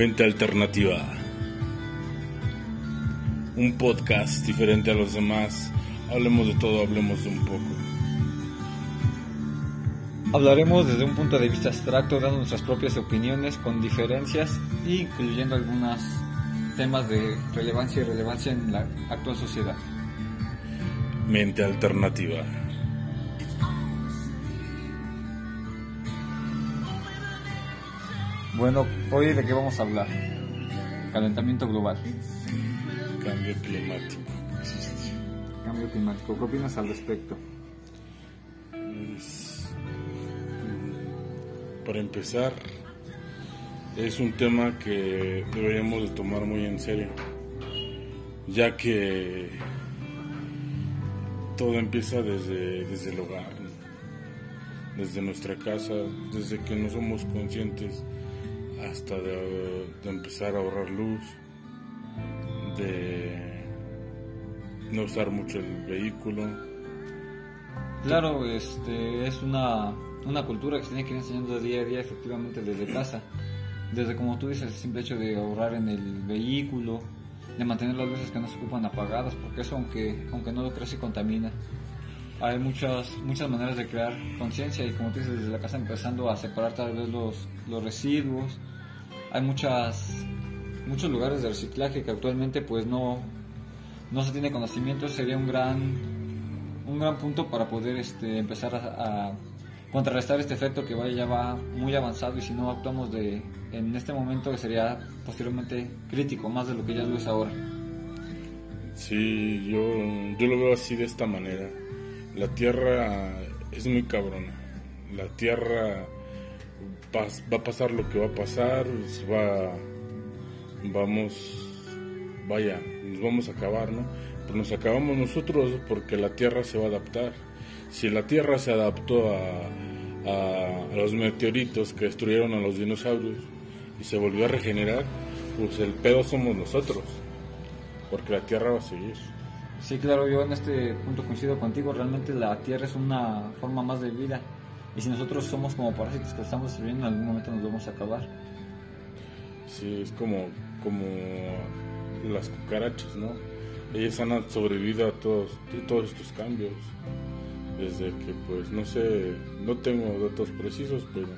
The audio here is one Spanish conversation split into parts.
Mente Alternativa. Un podcast diferente a los demás. Hablemos de todo, hablemos de un poco. Hablaremos desde un punto de vista abstracto, dando nuestras propias opiniones con diferencias e incluyendo algunos temas de relevancia y relevancia en la actual sociedad. Mente Alternativa. Bueno, hoy de qué vamos a hablar? Calentamiento global. Cambio climático. Cambio climático. ¿Qué opinas al respecto? Es- para empezar, es un tema que deberíamos de tomar muy en serio, ya que todo empieza desde, desde el hogar, desde nuestra casa, desde que no somos conscientes hasta de, empezar a ahorrar luz, de no usar mucho el vehículo, Claro, este, es una, una cultura que se tiene que ir enseñando día a día efectivamente desde casa. Desde como tú dices, el simple hecho de ahorrar en el vehículo, de mantener las luces que no se ocupan apagadas, porque eso aunque, aunque no lo crees y contamina. Hay muchas, muchas maneras de crear conciencia y como tú dices, desde la casa empezando a separar tal vez los, los residuos. Hay muchas, muchos lugares de reciclaje que actualmente pues no, no se tiene conocimiento, sería un gran un gran punto para poder este, empezar a, contrarrestar este efecto que vaya ya va muy avanzado y si no actuamos de en este momento sería posteriormente crítico más de lo que ya lo es ahora. Sí, yo, yo lo veo así de esta manera. La tierra es muy cabrona. La tierra va a pasar lo que va a pasar, va, vamos, vaya, nos vamos a acabar, ¿no? Pero nos acabamos nosotros porque la tierra se va a adaptar. Si la tierra se adaptó a, a- a los meteoritos que destruyeron a los dinosaurios y se volvió a regenerar, pues el pedo somos nosotros porque la tierra va a seguir. Sí, claro, yo en este punto coincido contigo, realmente la Tierra es una forma más de vida y si nosotros somos como parásitos que estamos destruyendo en algún momento nos vamos a acabar. Sí, es como, como las cucarachas, ¿no? Ellas han sobrevivido a todos, a todos estos cambios. Desde que, pues, no sé, no tengo datos precisos, pero,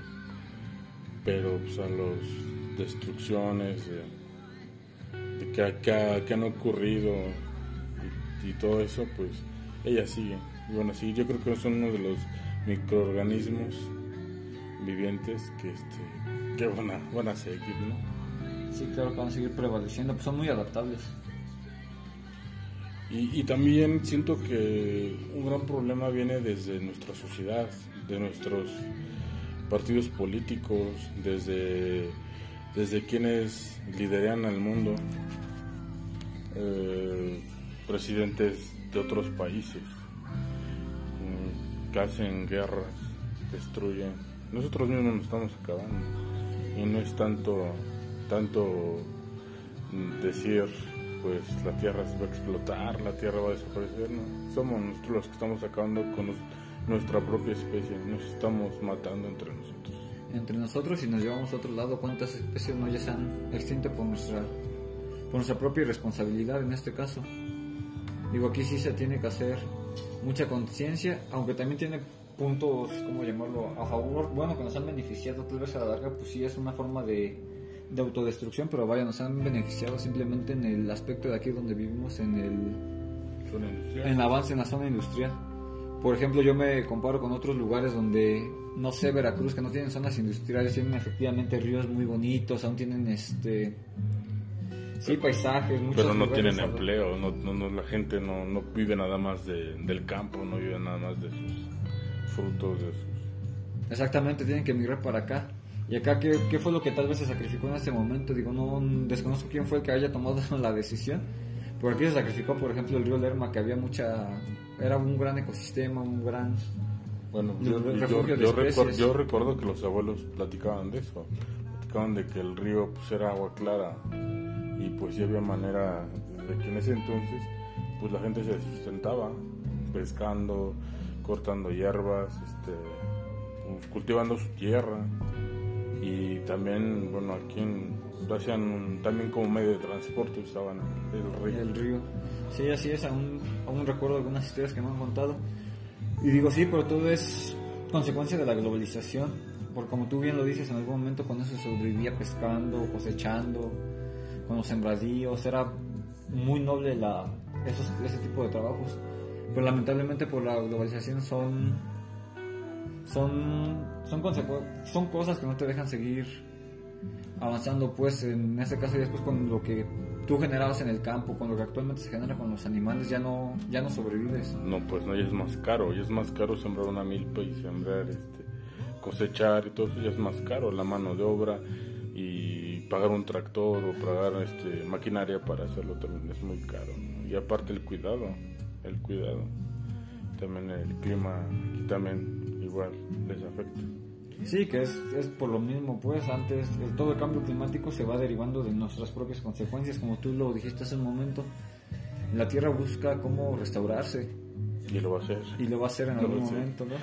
pero pues, a las destrucciones de, de que, han ocurrido y todo eso, pues, ellas siguen. Y bueno, sí, yo creo que son uno de los microorganismos vivientes que, este, que van, a, van a seguir, ¿no? Sí, claro que van a seguir prevaleciendo, pues son muy adaptables. Y, y también siento que un gran problema viene desde nuestra sociedad, de nuestros partidos políticos, desde, desde quienes lideran al mundo, eh, presidentes de otros países, que hacen guerras, destruyen. Nosotros mismos nos estamos acabando. Y no es tanto, tanto decir pues la tierra se va a explotar, la tierra va a desaparecer, no. Somos nosotros los que estamos acabando con nuestra propia especie, nos estamos matando entre nosotros. entre nosotros y nos llevamos a otro lado, cuántas especies no ya se han extinto por nuestra, por nuestra propia irresponsabilidad en este caso. Digo, aquí sí se tiene que hacer mucha conciencia, aunque también tiene puntos, ¿cómo llamarlo?, a favor, bueno, que nos han beneficiado tal vez a la larga, pues sí es una forma de, de autodestrucción, pero vaya, nos han beneficiado simplemente en el aspecto de aquí donde vivimos, en el, en el avance en la zona industrial. Por ejemplo, yo me comparo con otros lugares donde, no sé, Veracruz, que no tienen zonas industriales, tienen efectivamente ríos muy bonitos, aún tienen este... Sí, paisajes, muchos Pero no tienen alrededor. empleo, no, no, no, la gente no, no vive nada más de- del campo, no vive nada más de sus frutos, de sus... Exactamente, tienen que emigrar para acá. Y acá, ¿qué, ¿qué fue lo que tal vez se sacrificó en este momento? Digo, no desconozco quién fue el que haya tomado la decisión. Por aquí se sacrificó, por ejemplo, el río Lerma, que había mucha... Era un gran ecosistema, un gran... Bueno, yo, yo, refugio de yo especies. yo recuerdo que los abuelos platicaban de eso, platicaban de que el río pues era agua clara y pues ya había manera de que en ese entonces pues la gente se sustentaba pescando, cortando hierbas, este, pues, cultivando su tierra y también, bueno, aquí en, lo hacían también como medio de transporte, usaban el río. El río. Sí, así es, aún, aún recuerdo algunas historias que me han contado. Y digo, sí, pero todo es consecuencia de la globalización. Porque como tú bien lo dices, en algún momento con eso se sobrevivía pescando, cosechando, con los sembradíos, era muy noble la, esos, ese tipo de trabajos. Pero lamentablemente por la globalización son son son, cosas que no te dejan seguir avanzando pues en este caso ya después con lo que tú generabas en el campo con lo que actualmente se genera con los animales ya no ya no sobrevives no pues no ya es más caro ya es más caro sembrar una milpa y sembrar este cosechar y todo eso ya es más caro la mano de obra y pagar un tractor o pagar este maquinaria para hacerlo también es muy caro y aparte el cuidado el cuidado también el clima aquí también igual les afecta Sí, que es, es por lo mismo, pues antes el, todo el cambio climático se va derivando de nuestras propias consecuencias, como tú lo dijiste hace un momento. La Tierra busca cómo restaurarse. Y lo va a hacer. Y lo va a hacer en algún momento, ¿no?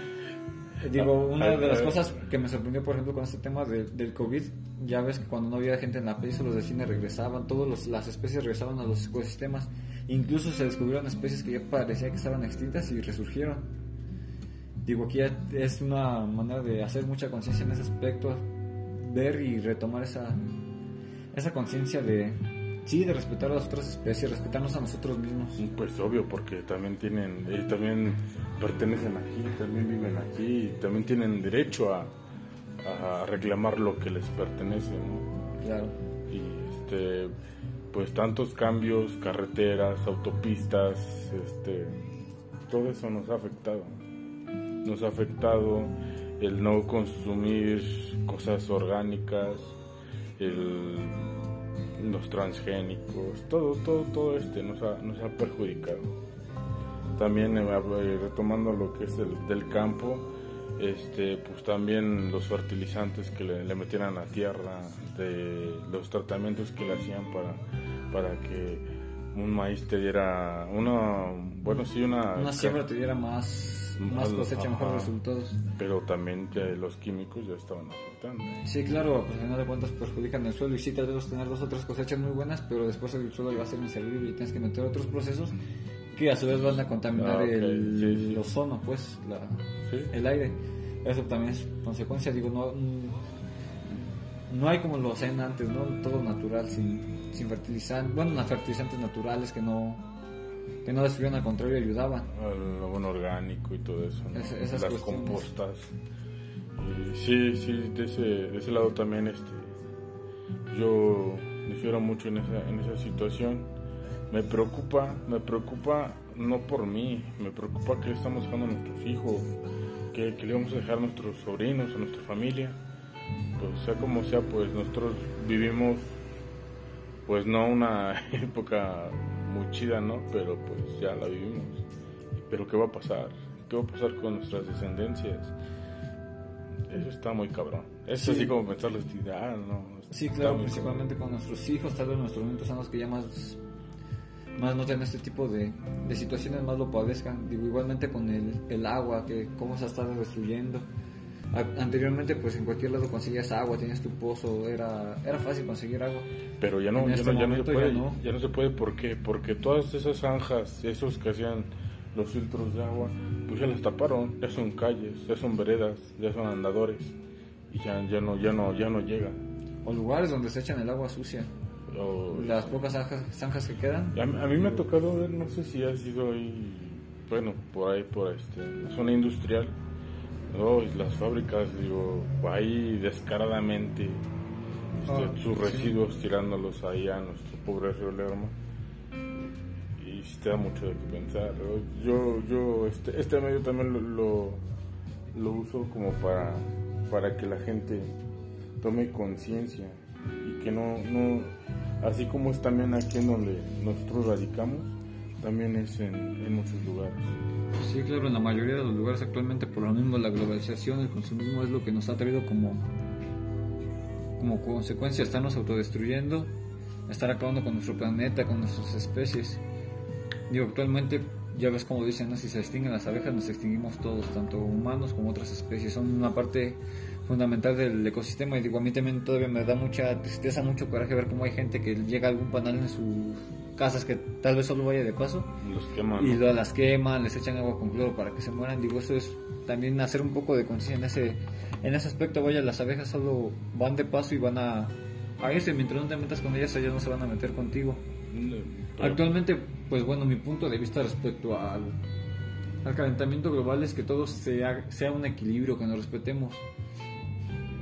Digo, una de las cosas que me sorprendió, por ejemplo, con este tema del COVID, ya ves que cuando no había gente en la pieza, los de cine regresaban, todas las especies regresaban a los ecosistemas. Incluso se descubrieron especies que ya parecía que estaban extintas y resurgieron. Digo, aquí es una manera de hacer mucha conciencia en ese aspecto, ver y retomar esa, esa conciencia de, sí, de respetar a las otras especies, respetarnos a nosotros mismos. Pues obvio, porque también tienen, ellos también pertenecen aquí, también viven aquí, también tienen derecho a, a reclamar lo que les pertenece, ¿no? Claro. Y este, pues tantos cambios, carreteras, autopistas, este, todo eso nos ha afectado nos ha afectado el no consumir cosas orgánicas, los transgénicos, todo, todo, todo este nos ha, nos ha perjudicado. También eh, retomando lo que es el, del campo, este, pues también los fertilizantes que le, le metieran a tierra, de los tratamientos que le hacían para, para que un maíz te diera una, bueno, sí, una... Una siembra te diera más más cosecha, mejores resultados. Pero también los químicos ya estaban afectando. Sí, claro, pues al final de cuentas perjudican el suelo y sí, tal vez tener dos o tres cosechas muy buenas, pero después el suelo va a ser inservible y tienes que meter otros procesos que a su vez van a contaminar ah, el, ozono, pues, la, el aire. Eso también es consecuencia, digo, no, no hay como lo hacían antes, ¿no? Todo natural, sin, sin fertilizantes, bueno, fertilizantes naturales que no que no destruían, al contrario, ayudaban. El abono orgánico y todo eso, las compostas. sí, sí, de ese, de ese lado también este, yo difiero mucho en esa, en esa situación. Me preocupa, me preocupa no por mí, me preocupa que estamos dejando a nuestros hijos, que, que le vamos a dejar a nuestros sobrinos, a nuestra familia. Pues sea como sea, pues nosotros vivimos pues no una época muy chida, ¿no? Pero pues ya la vivimos. Pero ¿qué va a pasar? ¿Qué va a pasar con nuestras descendencias? Eso está muy cabrón. Es así como pensar la ah, ¿no? Sí, claro, principalmente con nuestros hijos, tal vez nuestros nietos son los que ya más, más noten este tipo de, de situaciones, más lo padezcan. Digo, igualmente con el, el agua, que cómo se ha estado destruyendo Anteriormente, pues en cualquier lado conseguías agua, tenías tu pozo, era, era fácil conseguir agua. Pero ya no, ya, este no, ya no, se puede, ya no. se puede, ¿por qué? Porque todas esas zanjas, esos que hacían los filtros de agua, pues ya las taparon, ya son calles, ya son veredas, ya son andadores y ya, ya no, ya no, ya no llega. O lugares donde se echan el agua sucia. Las pocas zanjas, que quedan. A, a, mí me ha tocado ver, no sé si ha sido ahí, bueno, por ahí, por este, la zona industrial Oh, las fábricas, digo, ahí descaradamente este, ah, sus residuos tirándolos ahí a nuestro pobre río Lerma. Y sí te da mucho de qué pensar. Yo, yo este, este medio también lo, lo, uso como para, para que la gente tome conciencia y que no, no, así como es también aquí en donde nosotros radicamos, también es en, en muchos lugares. Sí, claro, en la mayoría de los lugares actualmente por lo mismo la globalización, el consumismo es lo que nos ha traído como, como consecuencia estarnos autodestruyendo, estar acabando con nuestro planeta, con nuestras especies. Digo, actualmente ya ves como dicen, si se extinguen las abejas nos extinguimos todos, tanto humanos como otras especies. Son una parte fundamental del ecosistema y digo, a mí también todavía me da mucha tristeza, mucho coraje ver cómo hay gente que llega a algún panal en sus casas que tal vez solo vaya de paso Los queman. y ¿no? lo- las queman, les echan agua con cloro para que se mueran. Digo, eso es también hacer un poco de conciencia en ese, en ese aspecto. Vaya, las abejas solo van de paso y van a, a irse. Mientras no te metas con ellas, ellas no se van a meter contigo. Pero- Actualmente, pues bueno, mi punto de vista respecto al, al calentamiento global es que todo sea, sea un equilibrio, que nos respetemos.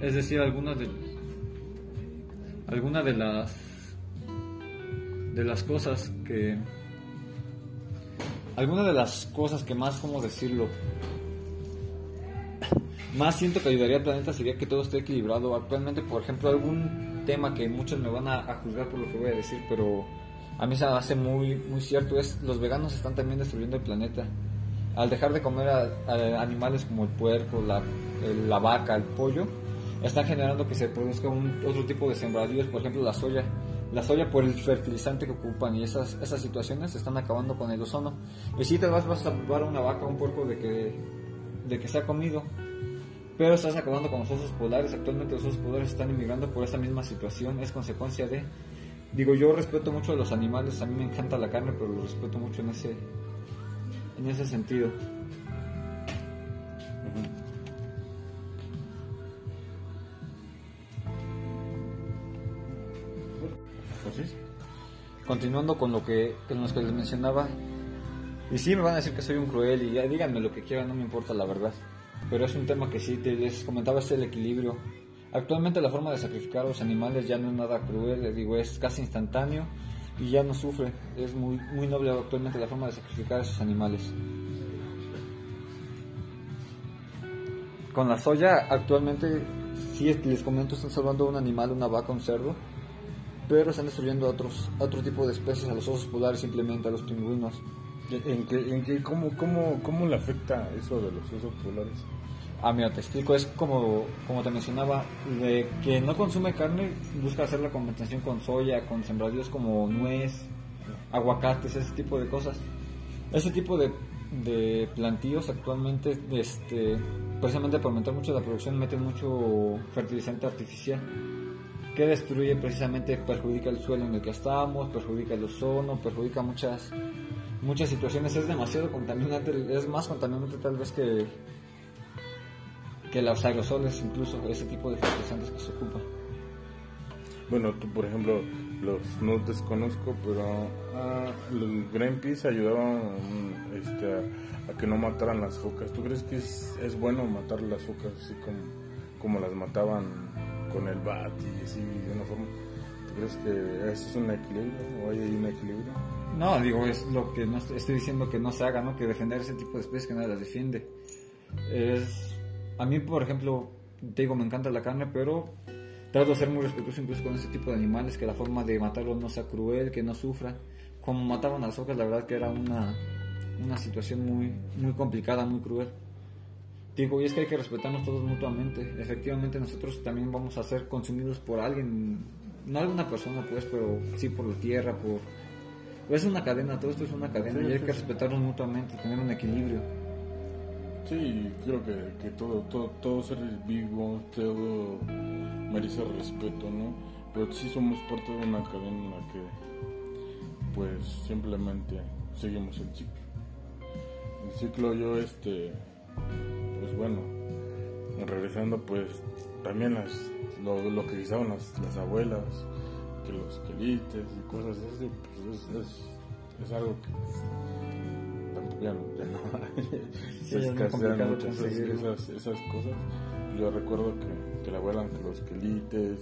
Es decir, algunas de, algunas de las de las cosas que algunas de las cosas que más, ¿cómo decirlo? Más siento que ayudaría al planeta sería que todo esté equilibrado. Actualmente, por ejemplo, algún tema que muchos me van a, juzgar por lo que voy a decir, pero a mí se me hace muy, muy cierto, es los veganos están también destruyendo el planeta. Al dejar de comer a, animales como el puerco, la, la vaca, el pollo, están generando que se produzca un, otro tipo de sembradíos, por ejemplo la soya. La soya por el fertilizante que ocupan y esas, esas situaciones están acabando con el ozono. Y si te vas, vas a probar una vaca o un puerco de que, de que se ha comido, pero estás acabando con los osos polares. Actualmente los osos polares están emigrando por esa misma situación. Es consecuencia de... Digo, yo respeto mucho a los animales. A mí me encanta la carne, pero lo respeto mucho en ese, en ese sentido. Pues Continuando con lo que, con los que les mencionaba. Y sí, me van a decir que soy un cruel y ya díganme lo que quieran, no me importa la verdad. Pero es un tema que sí, te les comentaba, es el equilibrio. Actualmente la forma de sacrificar a los animales ya no es nada cruel, digo, es casi instantáneo y ya no sufre. Es muy, muy noble actualmente la forma de sacrificar a esos animales. Con la soya, actualmente, sí les comento, están salvando un animal, una vaca, un cerdo, pero están destruyendo a otros, a otro tipo de especies, a los osos polares simplemente, a los pingüinos. ¿En qué, en qué, cómo, cómo, ¿Cómo le afecta eso de los osos polares? Ah, mira, te explico, es como, como te mencionaba, de que no consume carne, busca hacer la compensación con soya, con sembradíos como nuez, aguacates, ese tipo de cosas. Ese tipo de, de plantíos actualmente, este, precisamente por aumentar mucho la producción, meten mucho fertilizante artificial que destruye precisamente, perjudica el suelo en el que estamos, perjudica el ozono, perjudica muchas muchas situaciones, es demasiado contaminante, es más contaminante tal vez que que los aerosoles, incluso ese tipo de fertilizantes que se ocupan. Bueno, tú, por ejemplo, los no desconozco, pero ah, los Greenpeace ayudaban este, a, que no mataran las focas. ¿Tú crees que es, es bueno matar las focas así como, como las mataban con el bat y así de una forma? ¿Tú crees que eso es un equilibrio o hay un equilibrio? No, digo, es lo que no estoy, diciendo que no se haga, ¿no? Que defender ese tipo de especies que nadie las defiende. Es, a mí, por ejemplo, te digo, me encanta la carne, pero trato de ser muy respetuoso incluso con ese tipo de animales, que la forma de matarlos no sea cruel, que no sufran. Como mataban a las focas, la verdad que era una, una situación muy, muy complicada, muy cruel. Digo, y es que hay que respetarnos todos mutuamente. Efectivamente, nosotros también vamos a ser consumidos por alguien, no alguna persona, pues, pero sí por la tierra, por... Es una cadena, todo esto es una cadena Sí, y hay sí, que sí. respetarnos mutuamente, tener un equilibrio. Sí, creo que, que todo, todo, todo ser vivo, todo merece respeto, ¿no? Pero sí somos parte de una cadena en la que, pues, simplemente seguimos el ciclo. El ciclo yo, este, pues bueno, regresando, pues, también las, lo, lo que usaban las, las abuelas, que los quelites y cosas así, pues es, es, es algo que tampoco ya, no- ya no escasean esas, conseguirlo. esas, esas cosas. Yo recuerdo que, que la abuela, que los quelites,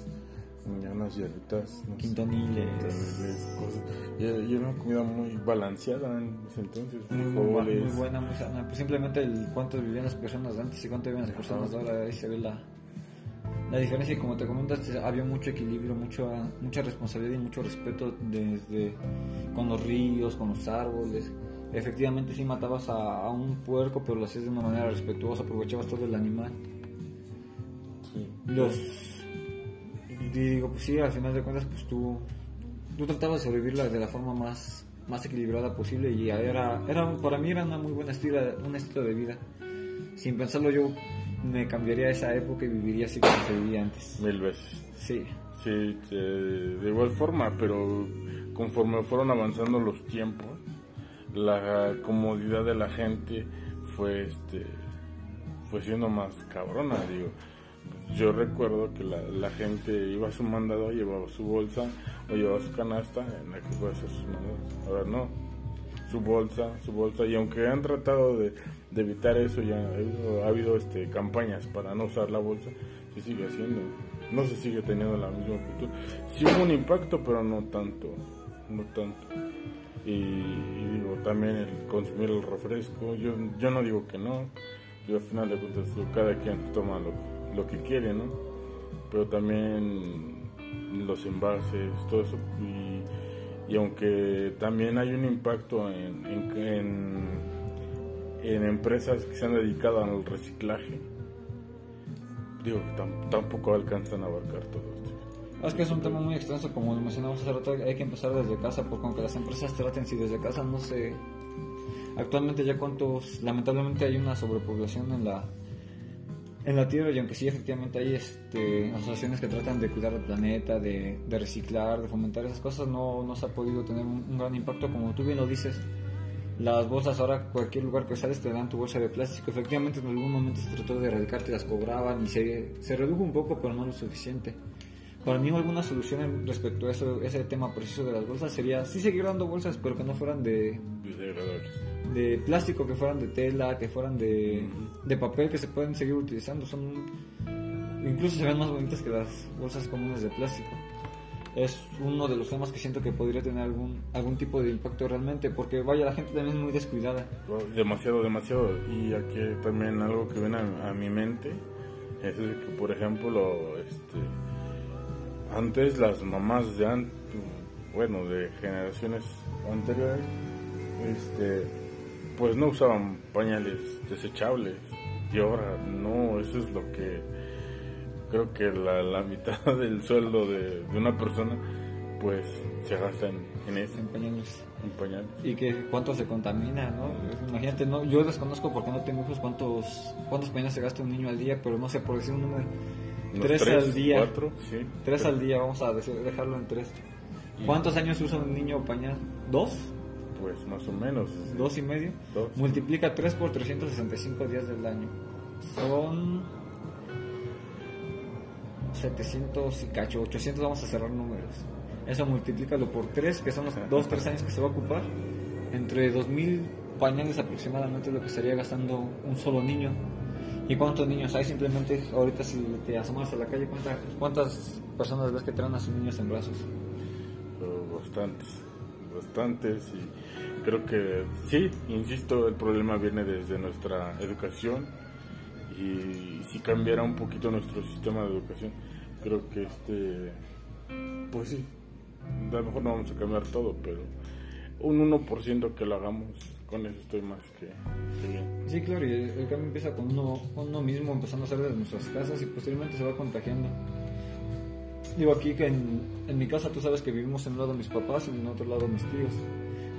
y unas hierbitas, no Quintoniles. quintoniles, cosas. Y, era una comida muy balanceada en ese entonces. Muy, muy, muy buena, muy sana. Pues simplemente el cuánto vivían las personas de antes y cuánto vivían las personas de ahora, ahí se ve la, la diferencia. Y como te comentas, había mucho equilibrio, mucho, mucha responsabilidad y mucho respeto desde con los ríos, con los árboles. Efectivamente, sí matabas a, a un puerco, pero lo hacías de una manera respetuosa, aprovechabas todo el animal. Sí. Los. Y digo, pues sí, al final de cuentas, pues tú. Tú tratabas de sobrevivir la- de la forma más, más equilibrada posible y era, era. Para mí era una muy buena estilo, un estilo de vida. Sin pensarlo, yo me cambiaría esa época y viviría así como se vivía antes. Mil veces. Sí. Sí, de igual forma, pero conforme fueron avanzando los tiempos, la comodidad de la gente fue este fue siendo más cabrona, digo. Yo recuerdo que la, gente iba a su mandado, llevaba su bolsa o llevaba su canasta en la que a hacer sus mandados. Ahora no, su bolsa, su bolsa, y aunque han tratado de, evitar eso, ya ha habido, ha habido, este, campañas para no usar la bolsa, se sigue haciendo, no se sigue teniendo la misma cultura. Sí hubo un impacto, pero no tanto, no tanto. Y, y digo, también el consumir el refresco, yo, yo no digo que no, yo al final de cuentas cada quien toma lo, lo que quiere, ¿no? Pero también los envases, todo eso, y, y aunque también hay un impacto en, en, en, en empresas que se han dedicado al reciclaje, digo que tam, tampoco alcanzan a abarcar todo esto. Es que es un tema muy extenso, como lo mencionamos hace rato, hay que empezar desde casa, porque aunque las empresas traten, si desde casa no sé, actualmente ya cuántos, lamentablemente hay una sobrepoblación en la en la Tierra y aunque sí efectivamente hay este, asociaciones que tratan de cuidar el planeta, de, de reciclar, de fomentar esas cosas, no, no se ha podido tener un, gran impacto como tú bien lo dices. Las bolsas ahora cualquier lugar que sales te dan tu bolsa de plástico. Efectivamente en algún momento se trató de erradicar, te las cobraban y se, se redujo un poco pero no lo suficiente. Para mí alguna solución respecto a eso, ese tema preciso de las bolsas sería sí seguir dando bolsas pero que no fueran de de plástico, que fueran de tela, que fueran de, de papel, que se pueden seguir utilizando. Son incluso se ven más bonitas que las bolsas comunes de plástico. Es uno de los temas que siento que podría tener algún algún tipo de impacto realmente, porque vaya, la gente también es muy descuidada. Demasiado, demasiado. Y aquí también algo que viene a, a mi mente es que, por ejemplo, este, antes las mamás de bueno, de generaciones anteriores, este, pues no usaban pañales desechables y ahora no, eso es lo que creo que la, la mitad del sueldo de, de, una persona pues se gasta en, en eso. En pañales. En pañales. Y que cuánto se contamina, ¿no? Imagínate, no, yo desconozco porque no tengo hijos cuántos, cuántos pañales se gasta un niño al día, pero no sé por decir un número. Tres, tres, al día. Cuatro, sí. Tres pero... al día, vamos a dejarlo en tres. ¿Cuántos años usa un niño pañal? ¿Dos? Pues más o menos. ¿Dos y medio? Dos. Multiplica 3 por 365 días del año. Son 700 y cacho, 800 vamos a cerrar números. Eso multiplícalo por 3, que son los 2, 3 años que se va a ocupar. Entre 2000 pañales aproximadamente lo que estaría gastando un solo niño. ¿Y cuántos niños hay? Simplemente ahorita si te asomas a la calle, ¿cuántas, cuántas personas ves que traen a sus niños en brazos? Bastantes, bastantes. Y creo que sí, insisto, el problema viene desde nuestra educación. Y si cambiara un poquito nuestro sistema de educación, creo que este, pues sí, a lo mejor no vamos a cambiar todo, pero un 1% que lo hagamos con eso estoy más que, bien. Sí, claro, y el, cambio empieza con uno, con uno, mismo, empezando a hacer desde nuestras casas y posteriormente se va contagiando. Digo aquí que en, en, mi casa tú sabes que vivimos en un lado mis papás y en otro lado mis tíos.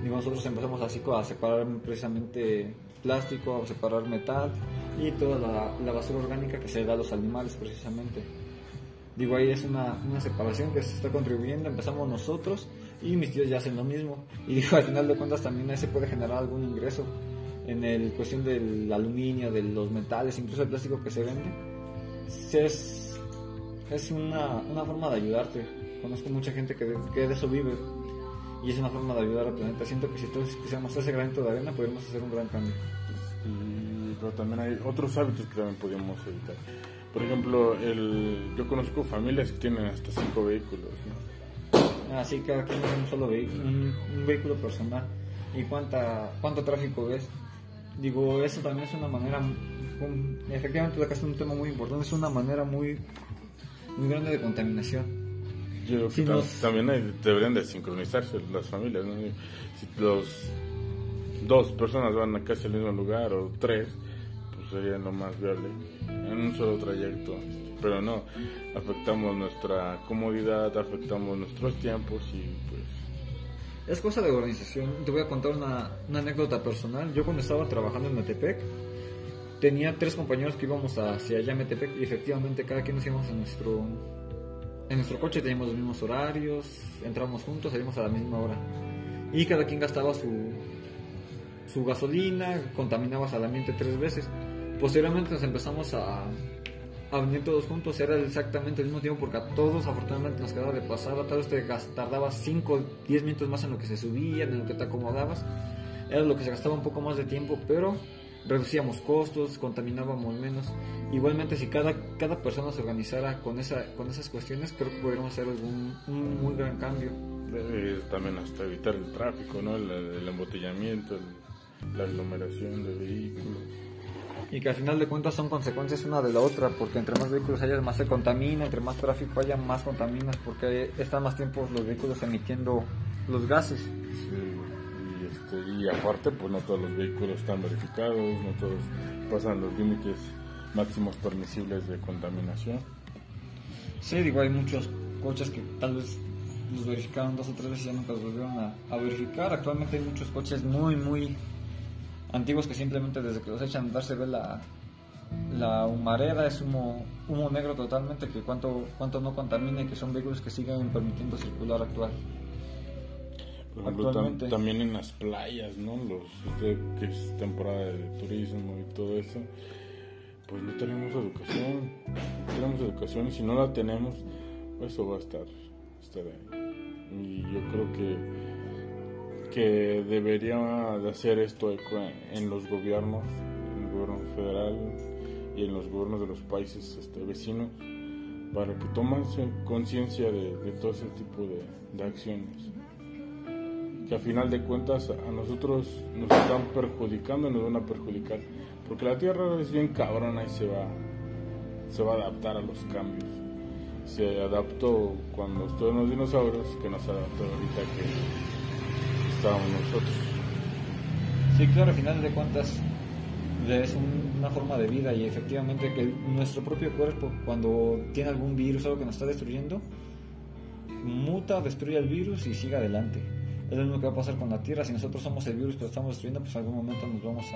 Digo, nosotros empezamos así a separar precisamente plástico, a separar metal y toda la, la basura orgánica que se da a los animales precisamente. Digo, ahí es una, una separación que se está contribuyendo, empezamos nosotros y mis tíos ya hacen lo mismo. Y digo, al final de cuentas también ahí se puede generar algún ingreso en el cuestión del aluminio, de los metales, incluso el plástico que se vende. Es, es una, una forma de ayudarte. Conozco mucha gente que que de eso vive y es una forma de ayudar al planeta. Siento que si todos pusiéramos ese granito de arena podríamos hacer un gran cambio. Y, pero también hay otros hábitos que también podríamos evitar. Por ejemplo, el, yo conozco familias que tienen hasta cinco vehículos. ¿no? Así cada quien tiene un solo vehículo, un, un, vehículo personal. ¿Y cuánta, cuánto tráfico ves? Digo, eso también es una manera, un, efectivamente acá es un tema muy importante, es una manera muy, muy grande de contaminación. Yo creo que si nos... también hay, deberían de sincronizarse las familias. ¿no? Si los dos personas van a casi al mismo lugar o tres, pues sería lo más viable en un solo trayecto. Pero no, afectamos nuestra comodidad, afectamos nuestros tiempos y pues... Es cosa de organización. Te voy a contar una, una anécdota personal. Yo cuando estaba trabajando en Metepec, tenía tres compañeros que íbamos hacia Yametepec y efectivamente cada quien nos íbamos en nuestro en nuestro coche teníamos los mismos horarios, entramos juntos, salimos a la misma hora. Y cada quien gastaba su, su gasolina, contaminabas al ambiente tres veces. Posteriormente nos empezamos a, a venir todos juntos, era exactamente el mismo tiempo porque a todos afortunadamente nos quedaba de pasada, tal vez te tardabas 5, 10 minutos más en lo que se subían, en lo que te acomodabas, era lo que se gastaba un poco más de tiempo, pero reducíamos costos, contaminábamos menos. Igualmente, si cada, cada persona se organizara con, esa, con esas cuestiones, creo que podríamos hacer algún, un muy gran cambio. también hasta evitar el tráfico, ¿no? el, embotellamiento, la aglomeración de vehículos. Y que al final de cuentas son consecuencias una de la otra, porque entre más vehículos haya, más se contamina, entre más tráfico haya, más contaminas, porque están más tiempo los vehículos emitiendo los gases. Este, y aparte, pues no todos los vehículos están verificados, no todos pasan los límites máximos permisibles de contaminación. Sí, digo, hay muchos coches que tal vez los verificaron dos o tres veces y ya nunca los volvieron a, verificar. Actualmente hay muchos coches muy, muy antiguos que simplemente desde que los echan a andar se ve la, la humareda, es humo, humo negro totalmente, que cuánto, cuánto no contamina y que son vehículos que siguen permitiendo circular actual. Por ejemplo, también en las playas, ¿no? Los, que es temporada de turismo y todo eso, pues no tenemos educación. No tenemos educación y si no la tenemos, pues eso va a estar, estar ahí. Y yo creo que, que debería de hacer esto en los gobiernos, en el gobierno federal y en los gobiernos de los países este, vecinos, para que tomen conciencia de, de, todo ese tipo de, de acciones que a final de cuentas a nosotros nos están perjudicando y nos van a perjudicar. Porque la Tierra es bien cabrona y se va, se va a adaptar a los cambios. Se adaptó cuando estuvieron los dinosaurios, que nos adaptó ahorita que estábamos nosotros. Sí, claro, a final de cuentas es una forma de vida y efectivamente que nuestro propio cuerpo cuando tiene algún virus algo que nos está destruyendo, muta, destruye el virus y sigue adelante es lo mismo que va a pasar con la Tierra. Si nosotros somos el virus que lo estamos destruyendo, pues en algún momento nos vamos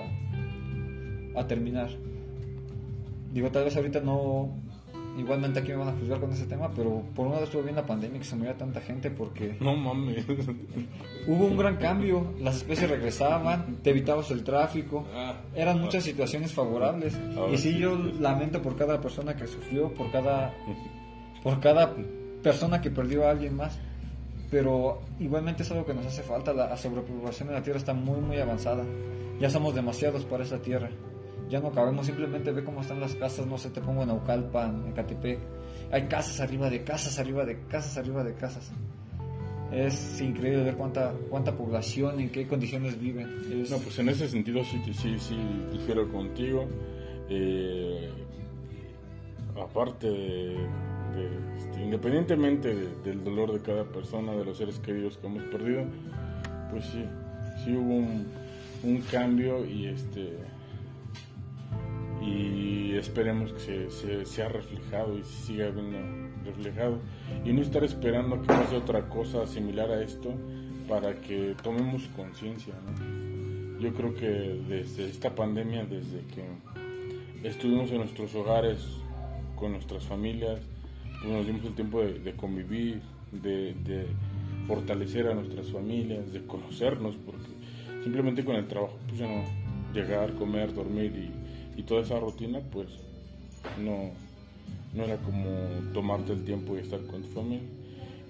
a, a terminar. Digo, tal vez ahorita no. Igualmente aquí me van a juzgar con ese tema, pero por una vez estuvo bien la pandemia que se moría tanta gente porque. No mames. Hubo un gran cambio, las especies regresaban, te evitabas el tráfico, ah. eran muchas situaciones favorables. Y sí, yo lamento por cada persona que sufrió, por cada. por cada persona que perdió a alguien más pero igualmente es algo que nos hace falta. La sobrepoblación de la Tierra está muy, muy avanzada. Ya somos demasiados para esa Tierra. Ya no cabemos, simplemente ve cómo están las casas, no sé, te pongo en Aucalpan, en Catepec. Hay casas arriba de casas, arriba de casas, arriba de casas. Es increíble ver cuánta, cuánta población, en qué condiciones viven. No, pues en ese sentido sí, sí, sí, difiero contigo. Eh, aparte este, independientemente del dolor de cada persona, de los seres queridos que hemos perdido, pues sí, sí hubo un, cambio y este y esperemos que se, sea reflejado y siga viendo reflejado y no estar esperando que pase otra cosa similar a esto para que tomemos conciencia. Yo creo que desde esta pandemia, desde que estuvimos en nuestros hogares con nuestras familias, nos dimos el tiempo de, convivir, de, fortalecer a nuestras familias, de conocernos, porque simplemente con el trabajo, pues ya no, llegar, comer, dormir y, toda esa rutina, pues no, no era como tomarte el tiempo y estar con tu familia.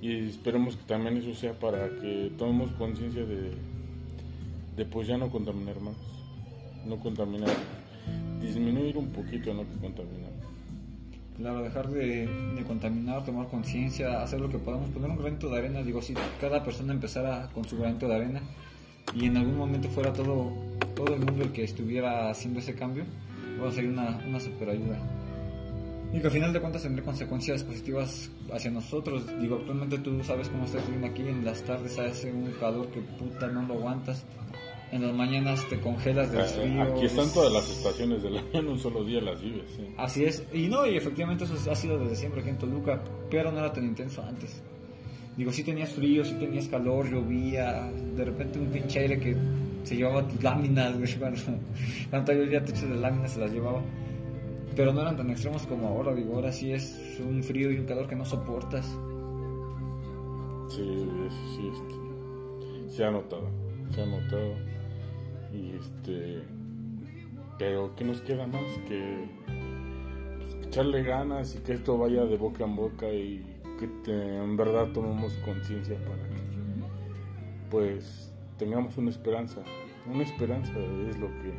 Y esperemos que también eso sea para que tomemos conciencia de, de pues ya no contaminar más, no contaminar, disminuir un poquito, no contaminar. Claro, dejar de, contaminar, tomar conciencia, hacer lo que podamos, poner un granito de arena. Digo, si cada persona empezara con su granito de arena y en algún momento fuera todo, todo el mundo el que estuviera haciendo ese cambio, va a ser una, una super ayuda. Y que al final de cuentas tendrá consecuencias positivas hacia nosotros. Digo, actualmente tú sabes cómo está el aquí en las tardes, hace un calor que puta no lo aguantas en las mañanas te congelas del frío. Aquí están todas las estaciones del año, en un solo día las vives. Así es, y no, y efectivamente eso ha sido desde siempre aquí en Toluca, pero no era tan intenso antes. Digo, sí tenías frío, sí tenías calor, llovía, de repente un pinche aire que se llevaba tus láminas, güey. Cuando, cuando había techos de láminas se las llevaba. Pero no eran tan extremos como ahora, digo, ahora sí es un frío y un calor que no soportas. Sí, sí, sí, este, se ha notado, se ha notado. Y este, pero ¿qué nos queda más? Que echarle ganas y que esto vaya de boca en boca y que en verdad tomemos conciencia para que pues tengamos una esperanza. Una esperanza es lo que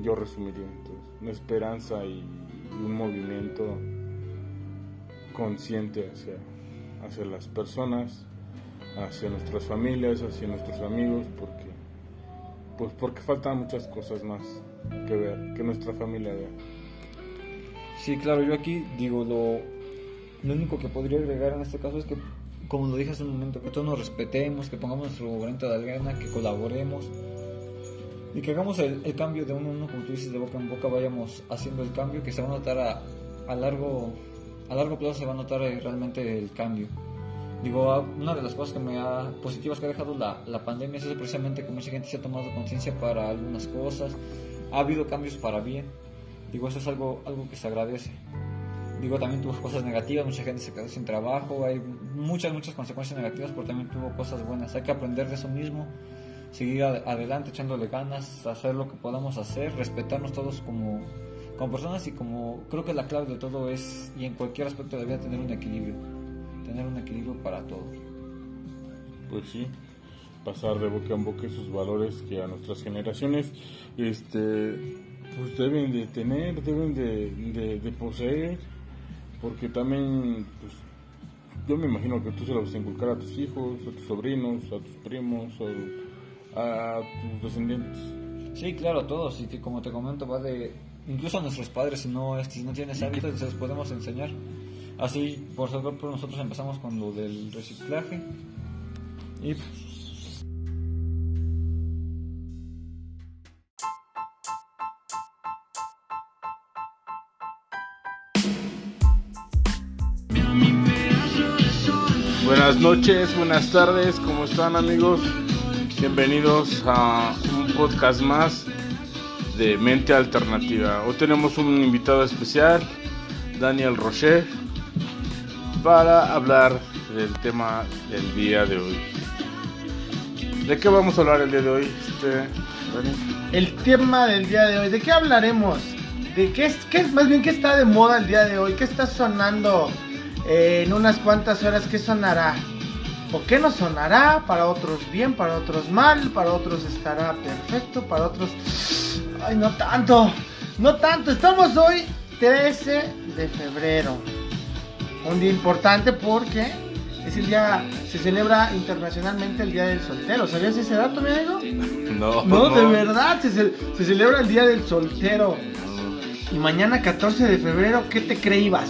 yo resumiría. Entonces, una esperanza y un movimiento consciente hacia, hacia las personas, hacia nuestras familias, hacia nuestros amigos, porque pues porque faltan muchas cosas más que ver, que nuestra familia vea. Sí, claro, yo aquí digo, lo, lo único que podría agregar en este caso es que, como lo dije hace un momento, que todos nos respetemos, que pongamos nuestro granito de arena, que colaboremos y que hagamos el, cambio de uno en uno, como tú dices, de boca en boca, vayamos haciendo el cambio, que se va a notar a, a largo a largo plazo se va a notar eh, realmente el cambio. Digo, ah, una de las cosas que me ha, positivas que ha dejado la, la pandemia es precisamente que mucha gente se ha tomado conciencia para algunas cosas, ha habido cambios para bien. Digo, eso es algo, algo que se agradece. Digo, también tuvo cosas negativas, mucha gente se quedó sin trabajo, hay muchas, muchas consecuencias negativas, pero también tuvo cosas buenas. Hay que aprender de eso mismo, seguir ad- adelante, echándole ganas, hacer lo que podamos hacer, respetarnos todos como, como personas y como creo que la clave de todo es, y en cualquier aspecto de tener un equilibrio. Para todos. Pues sí, pasar de boca en boca esos valores que a nuestras generaciones este pues deben de tener, deben de, de- de poseer, porque también pues yo me imagino que tú se lo vas a inculcar a tus hijos, a tus sobrinos, a tus primos, a, a tus descendientes. Sí, claro, todos. Y que como te comento, va de. Incluso a nuestros padres, si no, si no tienes hábitos, se los podemos enseñar. Así, por ejemplo, nosotros empezamos con lo del reciclaje. Y Buenas noches, buenas tardes, ¿cómo están amigos? Bienvenidos a un podcast más de Mente Alternativa. Hoy tenemos un invitado especial, Daniel Rocher, para hablar del tema del día de hoy. ¿De qué vamos a hablar el día de hoy, este? El tema del día de hoy, ¿de qué hablaremos? ¿De qué es, qué es- más bien qué está de moda el día de hoy? ¿Qué está sonando eh, en unas cuantas horas? ¿Qué sonará? ¿O qué no sonará? Para otros bien, para otros mal, para otros estará perfecto, para otros... Ay, no tanto, no tanto. Estamos hoy 13 de febrero. Un día importante porque es el día, se celebra internacionalmente el Día del Soltero. ¿Sabías ese dato, mi amigo? No, No, de verdad, se, ce- se celebra el Día del Soltero. Y mañana 14 de febrero, ¿qué te creíbas?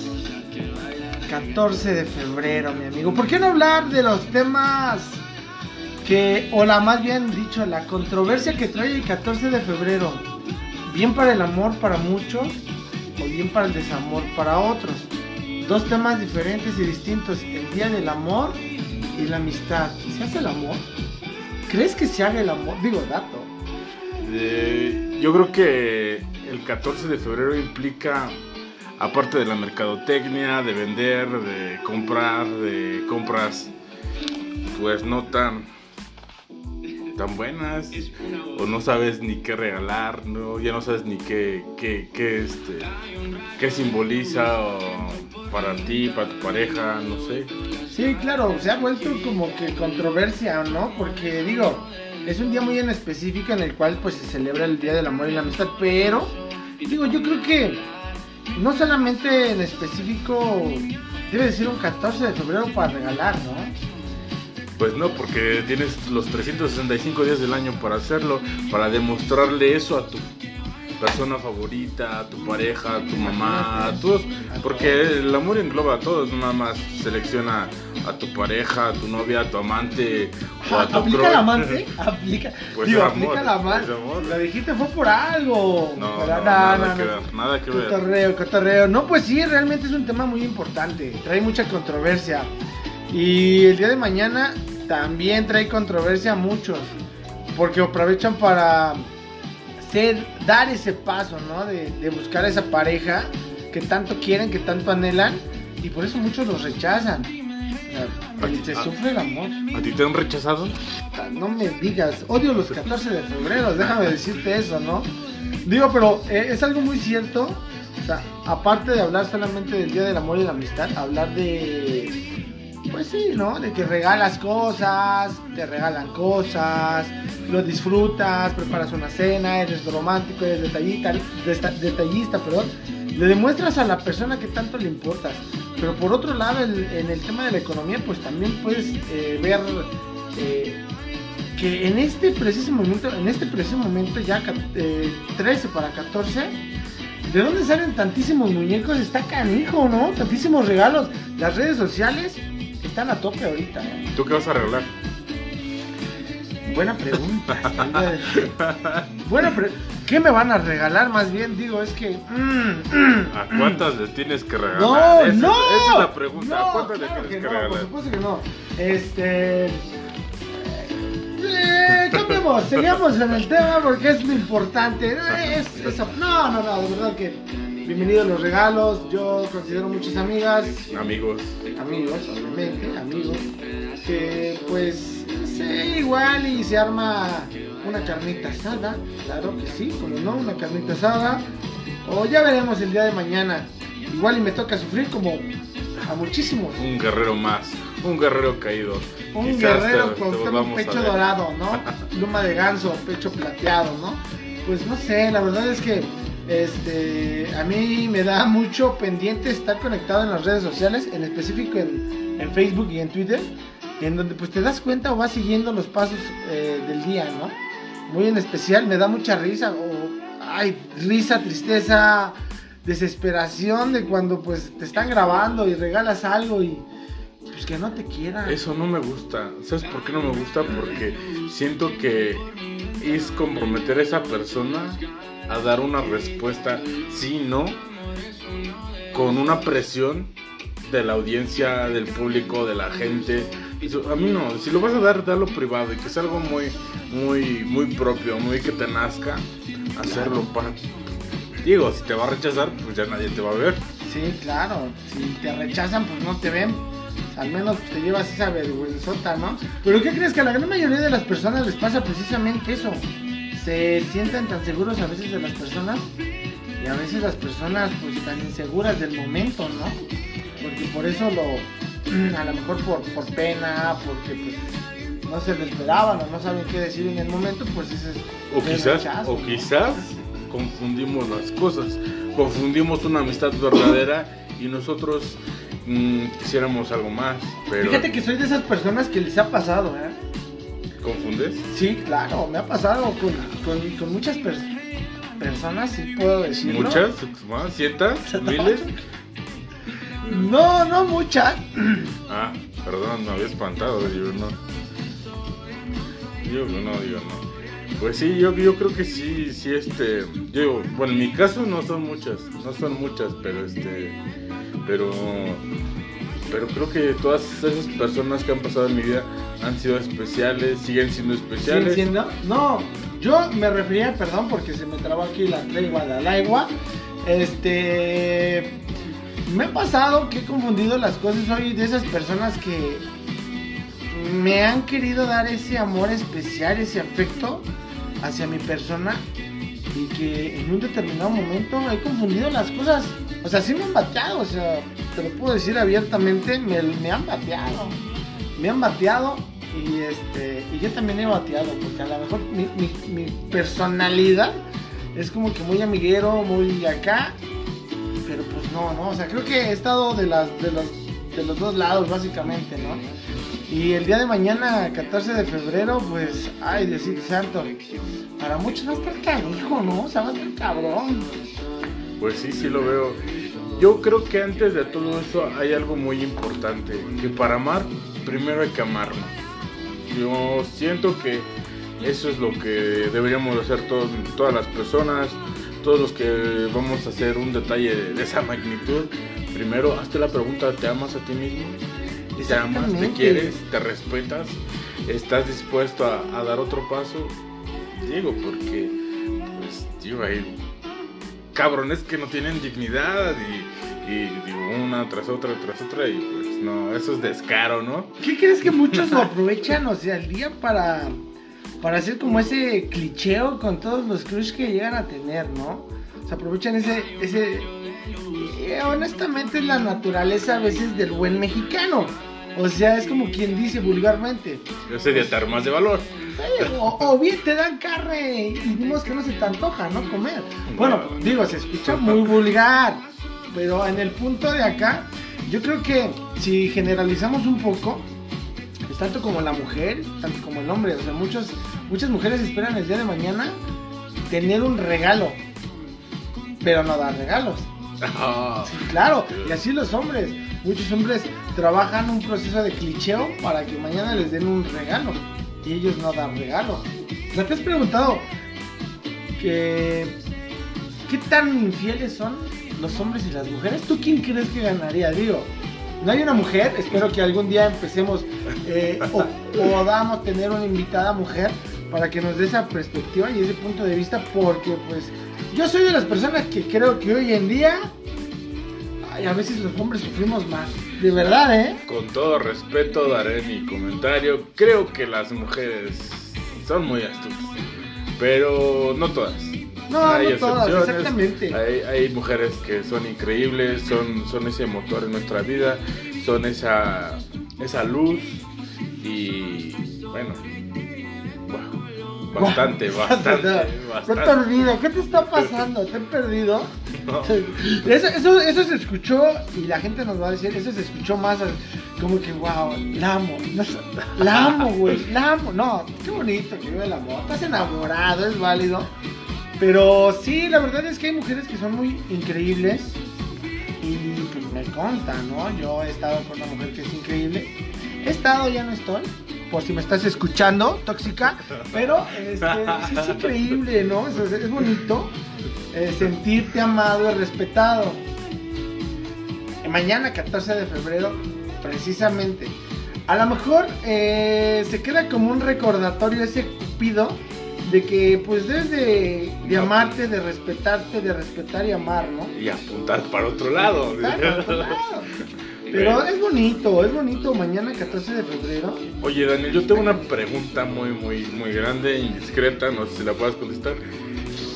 14 de febrero, mi amigo. ¿Por qué no hablar de los temas que, o la más bien dicho, la controversia que trae el 14 de febrero? Bien para el amor para muchos o bien para el desamor para otros. Dos temas diferentes y distintos. El Día del Amor y la amistad. ¿Se hace el amor? ¿Crees que se haga el amor? Digo, dato. Eh, yo creo que el 14 de febrero implica, aparte de la mercadotecnia, de vender, de comprar, de compras, pues no tan tan buenas o no sabes ni qué regalar no ya no sabes ni qué qué, qué, este qué simboliza o para ti para tu pareja no sé Sí, claro, se ha vuelto como que controversia, ¿no? Porque digo, es un día muy en específico en el cual pues se celebra el Día del Amor y la Amistad, pero digo, yo creo que no solamente en específico debe de ser un 14 de febrero para regalar, ¿no? Pues no, porque tienes los 365 días del año para hacerlo, para demostrarle eso a tu persona favorita, a tu pareja, a tu mamá, a todos, porque el amor engloba a todos, no nada más selecciona a tu pareja, a tu novia, a tu amante o a tu ¿Aplica el amante? Aplica. Pues digo, amor, aplica el amante. Lo dijiste fue por algo. No, Pero no, nada que no. ver, nada que ver. Cotorreo, cotorreo. No, pues sí, realmente es un tema muy importante. Trae mucha controversia. Y el día de mañana también trae controversia a muchos. porque aprovechan para ser, dar ese paso, ¿no? De, de buscar a esa pareja que tanto quieren, que tanto anhelan, y por eso muchos los rechazan. O sea, se sufre el amor. ¿A ti te han rechazado? No me digas, odio los 14 de febrero, déjame decirte eso, ¿no? Digo, pero eh, es algo muy cierto. O sea, aparte de hablar solamente del Día del Amor y la Amistad, hablar de. Pues sí, ¿no? De que regalas cosas, te regalan cosas, lo disfrutas, preparas una cena, eres romántico, eres detallista, detallista, perdón. Le demuestras a la persona que tanto le importas. Pero por otro lado, en el tema de la economía, pues también puedes eh, ver eh, que en este preciso momento, en este preciso momento ya ca- eh, 13 para 14, ¿de dónde salen tantísimos muñecos? Está canijo, ¿no? Tantísimos regalos. Las redes sociales están a tope ahorita. ¿eh? ¿Tú qué vas a regalar? Buena pregunta. Buena pre- ¿Qué me van a regalar? Más bien digo, es que... mm, mm, ¿A cuántas les tienes que regalar? No, Esa- no. Esa es la pregunta. ¿A cuántas claro le que tienes que, no, por regalar? supuesto que no. Este. Eh, cambiemos, seguimos en el tema porque es lo importante. Es, eso. No, no, no, de verdad que. Bienvenidos los regalos. Yo considero muchas amigas, Amigos. amigos, obviamente, amigos, que pues, sé, igual y se arma una carnita asada, claro que sí, como no, una carnita asada, o ya veremos el día de mañana, igual y me toca sufrir como a muchísimos. Un guerrero más. Un guerrero caído. Un Quizás guerrero te- con un pecho dorado, ¿no? Pluma de ganso, pecho plateado, ¿no? Pues no sé, la verdad es que este a mí me da mucho pendiente estar conectado en las redes sociales, en específico en, en Facebook y en Twitter, en donde pues te das cuenta o vas siguiendo los pasos eh, del día, ¿no? Muy en especial, me da mucha risa, o ay, risa, tristeza, desesperación de cuando pues te están grabando y regalas algo y pues que no te quieran. Eso no me gusta. ¿Sabes por qué no me gusta? Porque siento que es comprometer a esa persona a dar una respuesta sí, no, con una presión de la audiencia, del público, de la gente. A mí no, si lo vas a dar, dalo privado y que sea algo muy, muy, muy propio, muy que te nazca, hacerlo para... Digo, si te va a rechazar, pues ya nadie te va a ver. Sí, claro. Si te rechazan, pues no te ven. Al menos te llevas esa vergüenzota, ¿no? Pero ¿qué crees? Que a la gran mayoría de las personas les pasa precisamente eso. Se sienten tan seguros a veces de las personas y a veces las personas pues tan inseguras del momento, ¿no? Porque por eso lo, a lo mejor por, por pena, porque pues no se lo esperaban o no saben qué decir en el momento, pues ese es O quizás, rechazo, o ¿no? quizás confundimos las cosas. Confundimos una amistad verdadera y nosotros mm, quisiéramos algo más. Pero Fíjate que soy de esas personas que les ha pasado, ¿eh? ¿Confundes? Sí, claro, me ha pasado con, con, con muchas pers- personas, sí puedo decirlo. ¿Muchas? ¿Más? ¿Cientas? ¿Miles? No, no muchas. Ah, perdón, me había espantado. Yo no. Yo no digo no. Pues sí, yo, yo creo que sí, sí, este. Yo, bueno, en mi caso no son muchas, no son muchas, pero este. Pero. Pero creo que todas esas personas que han pasado en mi vida han sido especiales, siguen siendo ¿Sí especiales. entiendo? No, yo me refería, perdón, porque se me trabó aquí la tregua la agua. Este. Me ha pasado que he confundido las cosas. Soy de esas personas que me han querido dar ese amor especial, ese afecto hacia mi persona y que en un determinado momento he confundido las cosas. O sea, sí me han bateado, o sea, te lo puedo decir abiertamente, me, han bateado. Me han bateado y este y yo también he bateado, porque a lo mejor mi personalidad es como que muy amiguero, muy acá, pero pues no, no, o sea, creo que he estado de las de los de los dos lados básicamente, ¿no? Y el día de mañana, 14 de febrero, pues, ay, Diosito santo, para muchos va a estar canijo, ¿no? O sea, va a estar cabrón. Pues sí, sí lo veo. Yo creo que antes de todo eso hay algo muy importante, que para amar primero hay que amarnos. Yo siento que eso es lo que deberíamos hacer todos, todas las personas, todos los que vamos a hacer un detalle de, de esa magnitud. Primero, hazte la pregunta, ¿te amas a ti mismo? Te amas, te quieres, te respetas, estás dispuesto a, a dar otro paso. Digo, porque, pues, digo, hay cabrones que no tienen dignidad y, y digo, una tras otra, tras otra, y pues no, eso es descaro, ¿no? ¿Qué crees que muchos lo aprovechan, o sea, el día para, para hacer como ese clicheo con todos los crush que llegan a tener, ¿no? Se aprovechan ese, ese, y honestamente es la naturaleza a veces del buen mexicano. O sea, es como quien dice vulgarmente. Yo sería estar más de valor. O, o bien te dan carne y dimos que no se te antoja, ¿no? Comer. Bueno, digo, se escucha muy vulgar. Pero en el punto de acá, yo creo que si generalizamos un poco, pues tanto como la mujer, tanto como el hombre, o sea, muchos, muchas mujeres esperan el día de mañana tener un regalo, pero no dar regalos. Ah, Sí, claro, y así los hombres. Muchos hombres trabajan un proceso de clicheo para que mañana les den un regalo y ellos no dan regalo. O ¿te has preguntado qué tan infieles son los hombres y las mujeres? ¿Tú quién crees que ganaría? Digo, no hay una mujer, espero que algún día empecemos eh, o podamos tener una invitada mujer para que nos dé esa perspectiva y ese punto de vista porque pues yo soy de las personas que creo que hoy en día ay, a veces los hombres sufrimos más. De verdad, ¿eh? Con todo respeto daré mi comentario. Creo que las mujeres son muy astutas, pero no todas. No, no todas, exactamente. Hay, hay mujeres que son increíbles, son, son ese motor en nuestra vida, son esa, esa luz y bueno, wow, bastante, bastante, No te bastante. olvido, ¿qué te está pasando? ¿Te he perdido? No. Eso, eso, eso se escuchó y la gente nos va a decir, eso se escuchó más como que, wow, la amo, no la amo, güey, la amo. No, qué bonito que vive el amor, estás enamorado, es válido. Pero sí, la verdad es que hay mujeres que son muy increíbles y pues me consta, ¿no? Yo he estado con una mujer que es increíble. He estado, ya no estoy, por si me estás escuchando, tóxica, pero este, sí es increíble, ¿no? Es, es bonito eh, sentirte amado y respetado. Eh, Mañana, 14 de febrero, precisamente. A lo mejor eh, se queda como un recordatorio ese cupido de que pues debes de, de amarte, de respetarte, de respetar y amar, ¿no? Y apuntar para otro lado. Claro, claro. Pero es bonito, es bonito mañana 14 de febrero. Oye, Daniel, yo tengo una pregunta muy, muy, muy grande, indiscreta, no sé si la puedas contestar.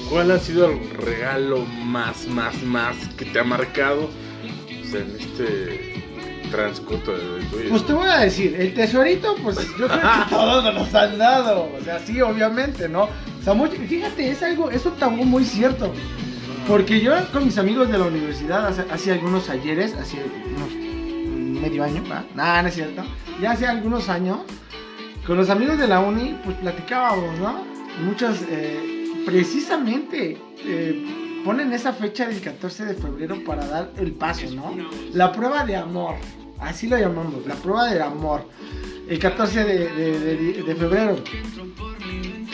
¿Cuál ha sido el regalo más, más, más que te ha marcado o sea, en este transcurso de, de tu vida? Pues te voy a decir, el tesorito, pues yo creo que todos nos los han dado. O sea, sí, obviamente, ¿no? O sea, fíjate, es algo, es un tabú muy cierto. Porque yo con mis amigos de la universidad hace, hace algunos ayeres, hace unos medio año, ¿verdad? Nah, no es cierto. Ya hace algunos años, con los amigos de la uni, pues platicábamos, ¿no? Muchos, eh, precisamente, eh, ponen esa fecha del 14 de febrero para dar el paso, ¿no? La prueba de amor, así lo llamamos, la prueba del amor. El 14 de, de- de- de febrero.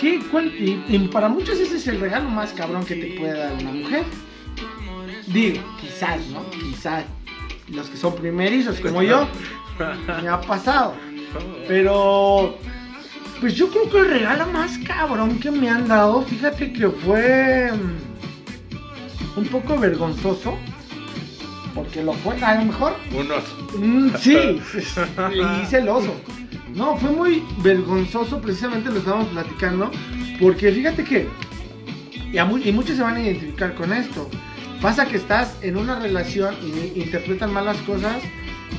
¿Qué, cuál- y, y para muchos ese es el regalo más cabrón que te puede dar una mujer. Digo, quizás, ¿no? Quizás. Los que son primerizos como yo, me ha pasado. Pero, pues yo creo que el regalo más cabrón que me han dado, fíjate que fue mm, un poco vergonzoso. Porque lo fue, a lo mejor Unos. Mm, sí, y celoso. No, fue muy vergonzoso, precisamente lo estábamos platicando, porque fíjate que, y, a mu- y muchos se van a identificar con esto, pasa que estás en una relación y interpretan mal las cosas,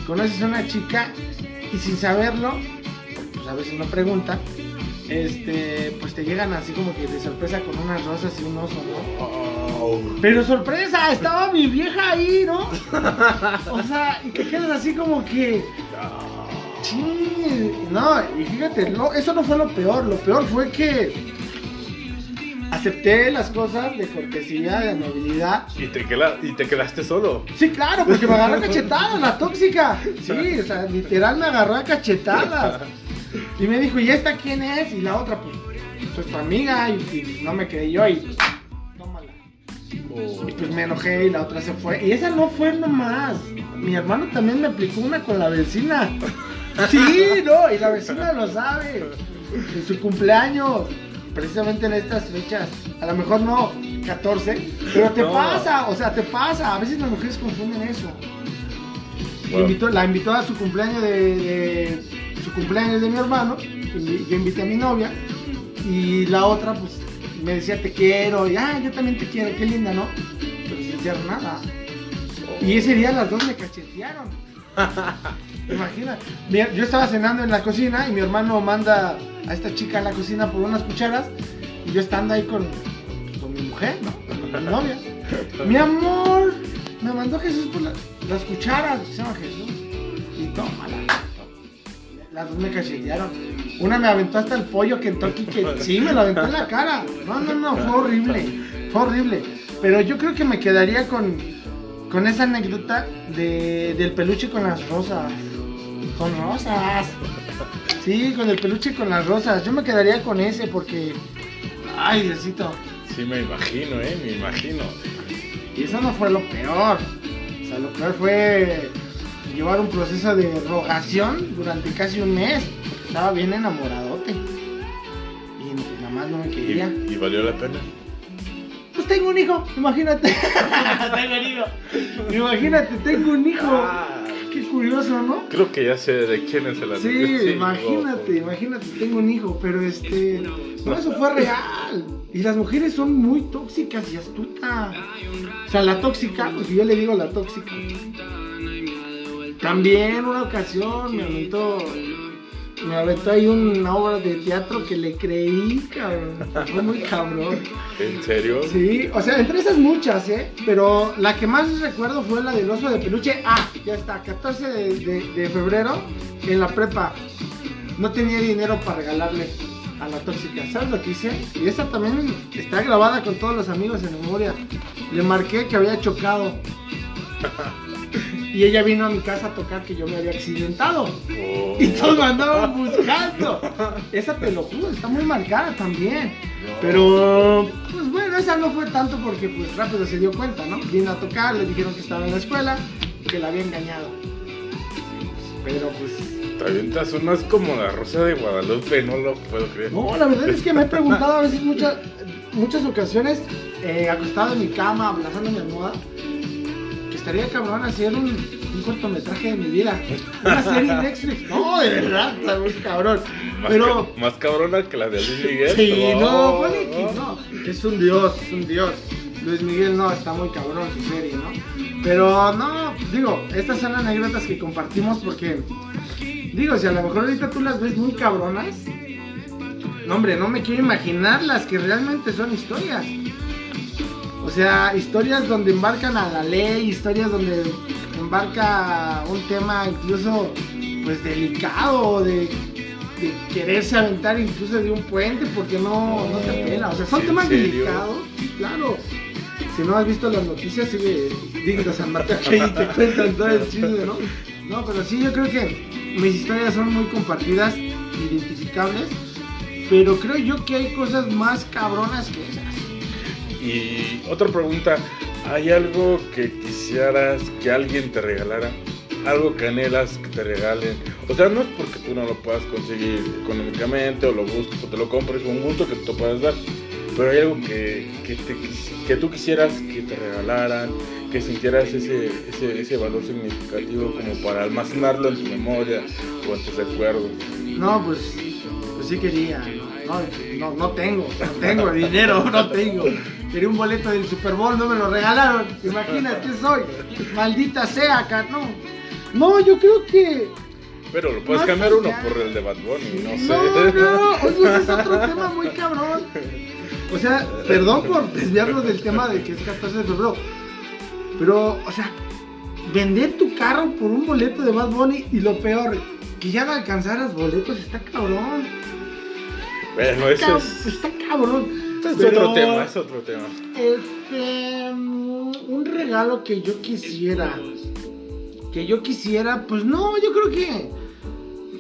conoces a una chica y sin saberlo, pues a veces no preguntan, este, pues te llegan así como que de sorpresa con unas rosas y un oso, ¿no? Pero sorpresa, estaba mi vieja ahí, ¿no? O sea, y te quedas así como que. Sí, no, y fíjate, no, eso no fue lo peor. Lo peor fue que acepté las cosas de cortesía, de amabilidad. Y te, queda- y te quedaste solo. Sí, claro, porque me agarró a cachetadas, la tóxica. Sí, o sea, literal me agarró a cachetadas. Y me dijo, ¿y esta quién es? Y la otra, pues, pues tu amiga. Y, y no me quedé yo y. Tómala. Y pues me enojé y la otra se fue. Y esa no fue nomás. mi hermano también me aplicó una con la vecina. Sí, no, y la vecina lo sabe. En su cumpleaños, precisamente en estas fechas, a lo mejor no 14, pero te No. pasa, o sea, te pasa. A veces las mujeres confunden eso. Invitó- la invitó a su cumpleaños de, de- su cumpleaños de mi hermano, y yo invité a mi novia, y la otra pues me decía te quiero, y ah, yo también te quiero, qué linda, ¿no? Pero sin hacer nada. Y ese día las dos me cachetearon. Imagina, mi- yo estaba cenando en la cocina y mi hermano manda a esta chica a la cocina por unas cucharas y yo estando ahí con, con mi mujer, ¿no? Con mi novia. Mi amor, me mandó Jesús por la- las cucharas, se llama Jesús. Y tómala. Las dos me cachetearon. Una me aventó hasta el pollo Kentucky que sí me lo aventó en la cara. No, no, no, fue horrible. Fue horrible. Pero yo creo que me quedaría con, con esa anécdota de, del peluche con las rosas. Con rosas. Sí, con el peluche con las rosas. Yo me quedaría con ese porque. Ay, Diosito. Sí, me imagino, ¿eh? Me imagino. Y eso no fue lo peor. O sea, lo peor fue llevar un proceso de rogación durante casi un mes. Estaba bien enamoradote. Y pues, nada más no me ¿Y, quería. y valió la pena? Pues tengo un hijo, imagínate. tengo un hijo. Imagínate, tengo un hijo. Ah, curioso, ¿no? creo que ya sé de quién es el Sí, imagínate, imagínate, tengo un hijo, pero este, no, eso fue real. Y las mujeres son muy tóxicas y astutas. O sea, la tóxica, porque yo le digo la tóxica. También una ocasión me aventó, me aventó ahí una obra de teatro que le creí, cabrón. Fue muy cabrón. ¿En serio? Sí, o sea, entre esas muchas, ¿eh? Pero la que más recuerdo fue la del oso de peluche. Ah, ya está, 14 de, de- de febrero en la prepa. No tenía dinero para regalarle a la tóxica. ¿Sabes lo que hice? Y esa también está grabada con todos los amigos en memoria. Le marqué que había chocado. Y ella vino a mi casa a tocar que yo me había accidentado. Oh. Y todos me andaban buscando. Esa te lo juro, está muy marcada también. No. Pero, pues bueno, esa no fue tanto porque pues rápido se dio cuenta, ¿no? Vino a tocar, le dijeron que estaba en la escuela y que la había engañado. Pero pues... Te avientas unas como la Rosa de Guadalupe, no lo puedo creer. No, la verdad es que me he preguntado a veces muchas, muchas ocasiones, eh, acostado en mi cama, abrazando mi almohada, estaría cabrón hacer un, un cortometraje de mi vida. Una serie en Netflix. No, de verdad, está muy cabrón. Más, Pero... ca- más cabrona que la de Luis Miguel. Sí, no, ponle que no. Es un dios, es un dios. Luis Miguel no, está muy cabrón su serie, ¿no? Pero no, digo, estas son anécdotas que compartimos porque, digo, si a lo mejor ahorita tú las ves muy cabronas, no, hombre, no me quiero imaginar las que realmente son historias. O sea, historias donde embarcan a la ley, historias donde embarca un tema incluso, pues, delicado, de, de quererse aventar incluso de un puente porque no, no te pela. O sea, son ¿En temas serio? delicados, claro. Si no has visto las noticias, sigue digno San Mateo que ahí te cuentan todo el chisme, ¿no? No, pero sí, yo creo que mis historias son muy compartidas, identificables, pero creo yo que hay cosas más cabronas que esas. Y otra pregunta, ¿hay algo que quisieras que alguien te regalara? Algo que anhelas que te regalen. O sea, no es porque tú no lo puedas conseguir económicamente o lo busques o te lo compres, un gusto que te puedas dar. Pero hay algo que, que, te quis- que tú quisieras que te regalaran, que sintieras ese, ese, ese valor significativo como para almacenarlo en tu memoria o en tus recuerdos. No, pues, pues sí quería, ¿no? No, no tengo, no tengo dinero, no tengo. Quería un boleto del Super Bowl, no me lo regalaron. Imagínate, ¿qué soy? Maldita sea, acá, no. Yo creo que. Pero lo puedes cambiar uno por el de Bad Bunny, no sé. No, no, oye, ese es otro tema muy cabrón. O sea, perdón por desviarnos del tema de que es 14 de febrero. Pero, o sea, vender tu carro por un boleto de Bad Bunny y lo peor, que ya no alcanzaras boletos, está cabrón. Bueno, ese Cab- es, Está cabrón. Este es Pero, otro tema, es otro tema. Este, mm, un regalo que yo quisiera. Que yo quisiera, pues no, yo creo que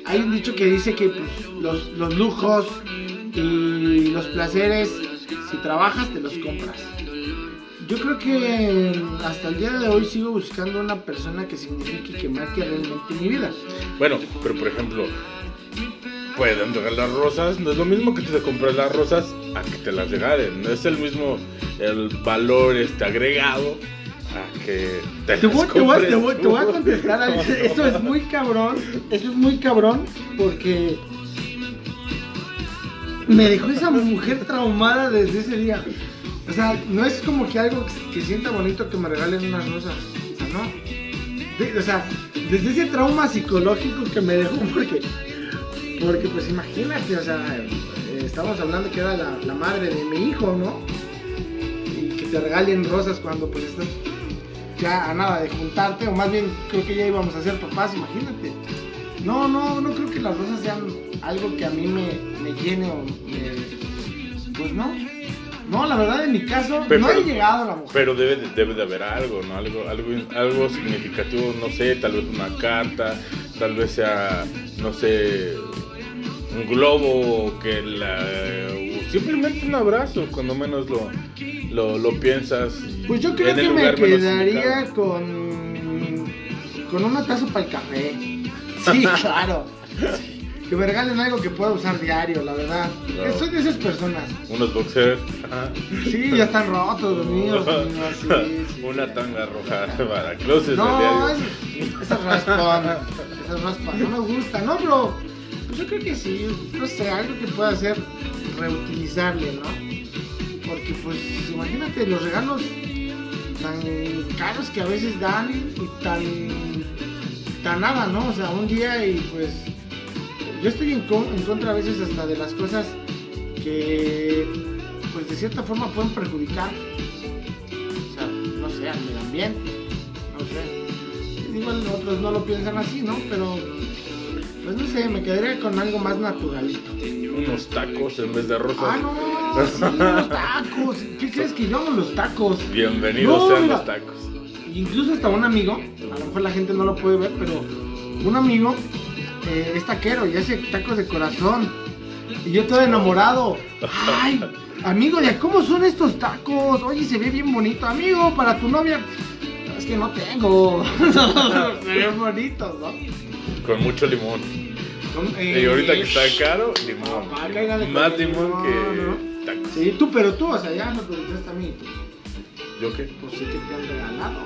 hay un dicho que dice que pues, los, los lujos y los placeres, si trabajas, te los compras. yo creo que hasta el día de hoy sigo buscando una persona que signifique que marque realmente mi vida. Bueno, pero por ejemplo, pueden regalar rosas, no es lo mismo que te compras las rosas a que te las regalen, no es el mismo el valor este agregado a que te, Te voy, te voy- compres te voy- te voy a contestar, Alex. Eso es muy cabrón. Eso es muy cabrón porque me dejó esa mujer traumada desde ese día. O sea, no es como que algo que, que sienta bonito que me regalen unas rosas. O sea, no. De- o sea, desde ese trauma psicológico que me dejó porque... Porque pues imagínate, o sea, estamos hablando que era la, la madre de mi hijo, ¿no? Y que te regalen rosas cuando pues estás ya a nada de juntarte, o más bien creo que ya íbamos a ser papás, imagínate. No, no, no creo que las rosas sean algo que a mí me, me llene o me... Pues no. No, la verdad en mi caso Pero- no ha pero- llegado la mujer. Pero debe de, debe de haber algo, ¿no? Algo, algo, algo significativo, no sé, tal vez una carta, tal vez sea, no sé, un globo que la, simplemente un abrazo, cuando menos lo, lo, lo piensas. Pues yo creo que me quedaría con con una taza para el café. Sí, claro. Que me regalen algo que pueda usar diario, la verdad. Claro. Soy de esas personas. Unos boxers. Sí, ya están rotos los míos. niños, sí, sí. una tanga roja para closets No, esas raspan, esas raspan, no me gusta, no, bro. Yo creo que sí, no sé, algo que pueda ser reutilizable, ¿no? Porque pues imagínate los regalos tan caros que a veces dan y tan tan nada, ¿no? O sea, un día y pues yo estoy en contra a veces hasta de las cosas que pues de cierta forma pueden perjudicar o sea, no sé, al medio ambiente, no sé. Igual otros no lo piensan así, ¿no? Pero, pues no sé, me quedaría con algo más naturalito. Unos tacos en vez de rosas. Ah, no, sí, los tacos. ¿Qué crees que yo amo los tacos? Bienvenidos No, sean mira. los tacos. Incluso hasta un amigo, a lo mejor la gente no lo puede ver, pero un amigo eh, es taquero y hace tacos de corazón. Y yo todo enamorado. Ay, amigo, ¿de cómo son estos tacos? Oye, se ve bien bonito. Amigo, para tu novia. Es que no tengo. se ven bonitos, ¿no? Con mucho limón. Eh, Y ahorita que está caro, limón. Ah, Más limón que tacos. Sí, tú, pero tú, o sea, ya me preguntaste a mí. ¿Yo qué? Pues sí que te han regalado.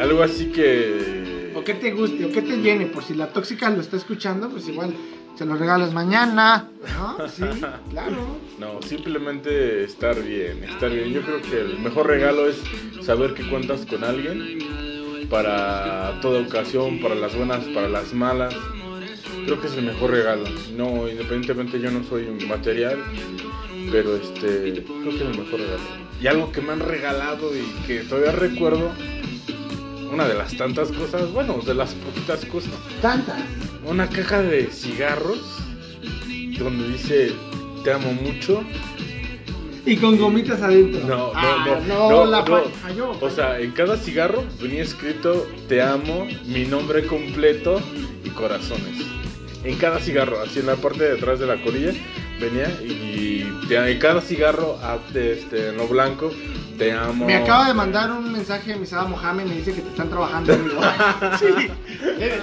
Algo así que. O que te guste, o que te llene, por si la tóxica lo está escuchando, pues igual se lo regalas mañana, ¿no? Sí, claro. No, simplemente estar bien, estar bien. Yo creo que el mejor regalo es saber que cuentas con alguien para toda ocasión, para las buenas, para las malas. Creo que es el mejor regalo. No, independientemente yo no soy material, pero este, creo que es el mejor regalo. Y algo que me han regalado y que todavía recuerdo, una de las tantas cosas, bueno, de las poquitas cosas, Tantas. una caja de cigarros donde dice te amo mucho. Y con gomitas adentro. No, no, Ah, no, no, la no. fa- falló. O sea, en cada cigarro venía escrito te amo, mi nombre completo y corazones. En cada cigarro, así en la parte de atrás de la colilla, venía y te- en cada cigarro, ah, este, en lo blanco, te amo. Me acaba de mandar un mensaje Misada Mohamed, me dice que te están trabajando, amigo. sí,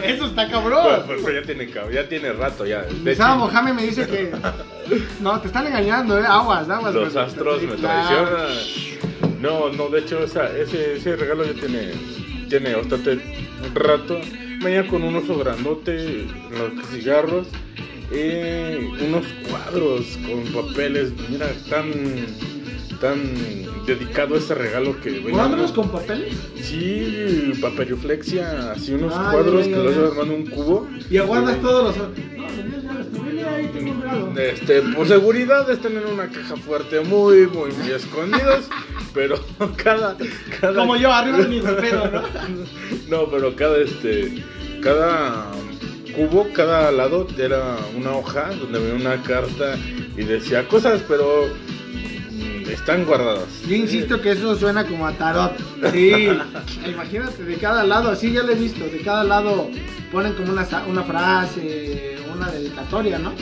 eso está cabrón. pues, pues ya tiene cab- ya tiene rato ya. Misada Mohamed me dice que. No, te están engañando, ¿eh? Aguas, aguas. los güey. astros me claro. traicionan. No, no, de hecho esa- ese, ese regalo ya tiene, tiene bastante rato. Venía con un oso grandote, los cigarros, eh, unos cuadros con papeles. Mira, tan, tan dedicado a ese regalo que venía. ¿Cuadros con papeles? Sí, paperioflexia, así unos Ah, cuadros ya, ya, que los armando un cubo. Y aguardas todos los. Regalo. Este, por seguridad están en una caja fuerte, muy, muy, muy escondidos, pero cada, cada Como yo, arriba de mi ropero, ¿no? No, pero cada este, cada cubo, cada lado era una hoja donde venía una carta y decía cosas, pero están guardadas. Yo insisto que eso suena como a tarot. Sí, imagínate, de cada lado, así ya lo he visto, de cada lado ponen como una, una frase, una dedicatoria, ¿no?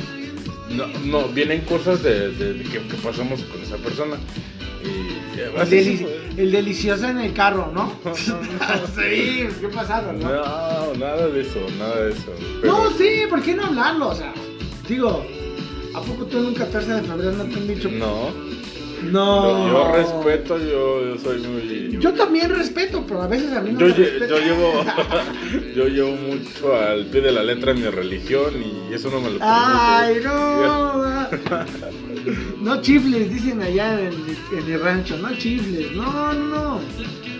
No, no, vienen cosas de, de- de que, que pasamos con esa persona. Y El, así deli- fue. el delicioso en el carro, ¿no? No, no, sí, qué pasado, ¿no? No, nada de eso, nada de eso. Pero- No, sí, ¿por qué no hablarlo? O sea, digo, ¿a poco tú en un 14 de febrero no te han dicho? No, No. yo respeto, yo, yo soy muy... Yo también respeto, pero a veces a mí no Yo, me lle- respetan. yo llevo yo llevo mucho al pie de la letra mi religión y eso no me lo permite. Ay, no. No chifles, dicen allá en, el- en el rancho, no chifles, no, no, no.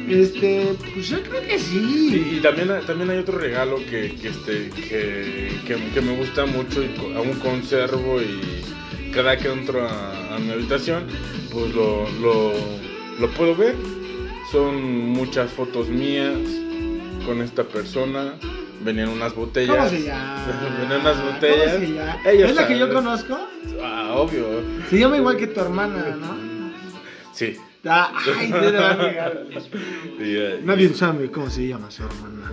Este, pues yo creo que sí. y también, también hay otro regalo que, que, este, que, que- que me gusta mucho y aún conservo y cada que entro a, a mi habitación pues lo, lo, lo puedo ver. Son muchas fotos mías con esta persona. Venían unas botellas. ¿Cómo se llama? Venían unas botellas. ¿Cómo se llama? ¿Es la que yo conozco? Ah, obvio. Se llama igual que tu hermana, ¿no? Sí. Ah, Ay, te va a Nadie sabe cómo se llama su hermana.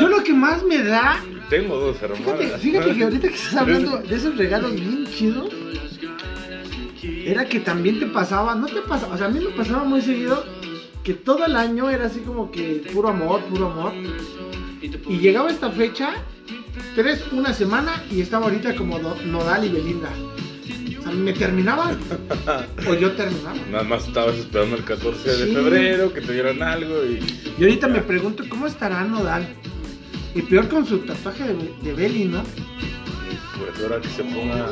Yo lo que más me da Tengo dos Fíjate, hermanas. fíjate que ahorita que estás hablando de esos regalos bien chidos, era que también te pasaba, no te pasaba, o sea, a mí me pasaba muy seguido que todo el año era así como que puro amor, puro amor. Y llegaba esta fecha, tres, una semana, y estaba ahorita como Nodal y Belinda. O sea, me terminaban, o yo terminaba. Nada más estabas esperando el 14 de Sí. febrero que te dieran algo y. Y ahorita me pregunto, ¿cómo estará Nodal? Y peor con su tatuaje de, de Beli, ¿no? Pues ahora que se ponga.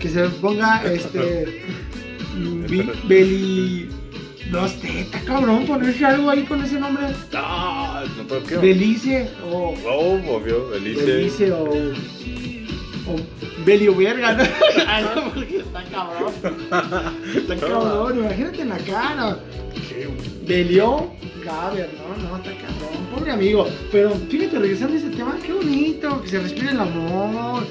que se ponga este Beli no sé, está cabrón ponerse algo ahí con ese nombre. No, qué. Belice o Oh, obvio, Belice. Belice o o Belio Verga ¿no? Porque está cabrón está cabrón imagínate en la cara. Belio Gaber no no está cabrón pobre amigo pero fíjate regresando a ese tema qué bonito que se respire el amor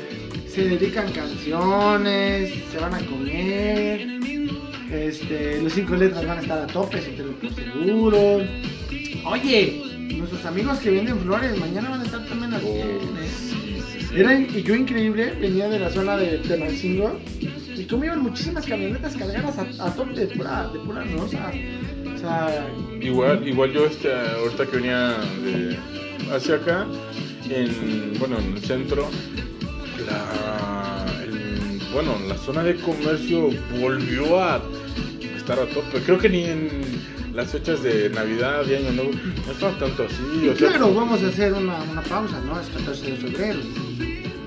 se dedican canciones se van a comer este, los cinco letras van a estar a tope, eso te lo seguro. Oye, nuestros amigos que venden flores mañana van a estar también al Oh, Era y yo increíble, venía de la zona de Tenancingo y como iban muchísimas camionetas cargadas a, a tope de pura, de pura. O sea, Igual, igual yo este, ahorita que venía de hacia acá, en, bueno, en el centro, la, el- bueno, la zona de comercio volvió a estar a tope. Creo que ni en las fechas de Navidad y Año Nuevo no estaba tanto así. y o sea, claro, vamos a hacer una, una pausa, ¿no? Es 14 de febrero.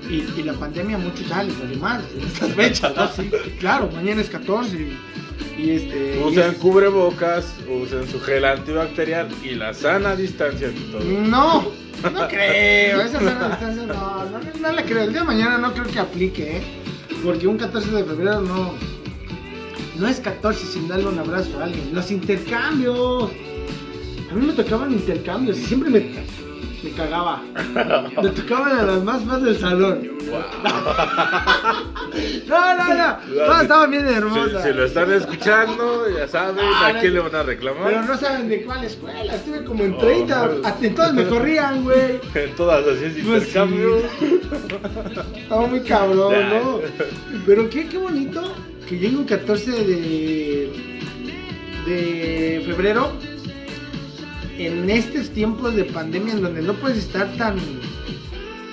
Y, y la pandemia mucho sale, vale más en estas fechas, ¿no? Sí, claro, mañana es 14 y, y este... y Usen es- cubrebocas, usen su gel antibacterial y la sana distancia todo. No, no creo. Esa sana distancia no, no, no la creo. El día de mañana no creo que aplique, ¿eh? Porque un 14 de febrero no. No es 14 sin darle un abrazo a alguien. Los intercambios. A mí me tocaban intercambios y siempre me, me cagaba. Me tocaban a las más fans del salón. No, no, no. Todas estaban bien hermosas. Si, si lo están escuchando, ya saben Ah, a quién no. le van a reclamar. Pero no saben de cuál escuela. Estuve como en 30. Hasta en todas me corrían, güey. En todas así es Pues intercambio. Estaba muy cabrón. ¿no? Pero qué, qué bonito que llegue un 14 de, de febrero en estos tiempos de pandemia en donde no puedes estar tan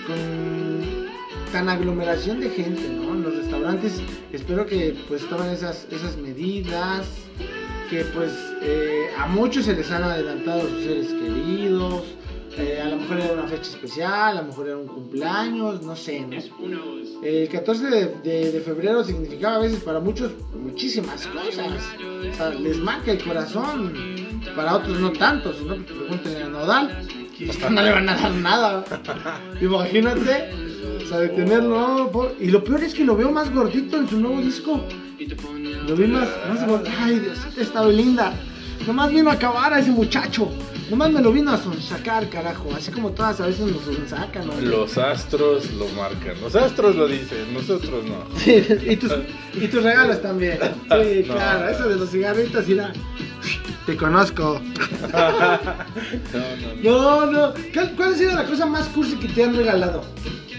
con tan aglomeración de gente, ¿no? En los restaurantes espero que pues tomen esas, esas medidas, que pues eh, a muchos se les han adelantado sus seres queridos, eh, a lo mejor era una fecha especial, a lo mejor era un cumpleaños, no sé, ¿no? El 14 de, de- de febrero significaba a veces para muchos muchísimas cosas. O sea, les marca el corazón. Para otros no tanto, si no, pues pregúntenle a Nodal. Hasta no le van a dar nada. Imagínate. O sea, de tenerlo. por- Y lo peor es que lo veo más gordito en su nuevo disco. Lo vi más, más gordito. Ay, Diosita, estaba linda. Nomás vino a acabar a ese muchacho. Nomás me lo vino a sonsacar, carajo. Así como todas a veces nos sonsacan. ¿no? Los astros lo marcan. Los astros lo dicen, nosotros no. Sí, y tus, y tus regalos también. Sí, No. claro, eso de los cigarritos y la. Te conozco. No, no, no. No, no. ¿Cuál, cuál ha sido la cosa más cursi que te han regalado?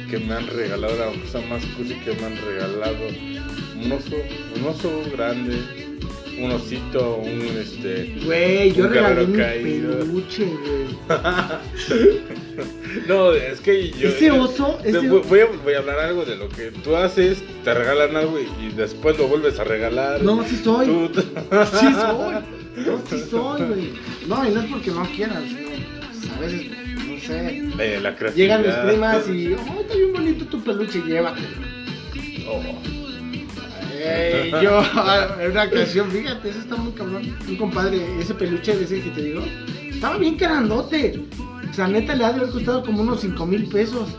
Que me han regalado la cosa más cursi que me han regalado. Un oso, un oso grande. Un osito, un este. Güey, yo regalé mi peluche, güey. No, es que yo. Ese oso, ese- voy, a, voy a hablar algo de lo que tú haces, te regalan algo y, y después lo vuelves a regalar. No, sí soy. Tú- Sí soy. No, sí soy, güey. No, y no es porque no pues, a veces, no sé. Eh, la. Llegan mis primas y, oh, está bien bonito tu peluche, llévatelo. Oh. Yo, en una ocasión, fíjate, eso está muy cabrón. Un compadre, ese peluche de ese que te digo, estaba bien grandote. O sea, neta, le ha de haber costado como unos 5 mil pesos.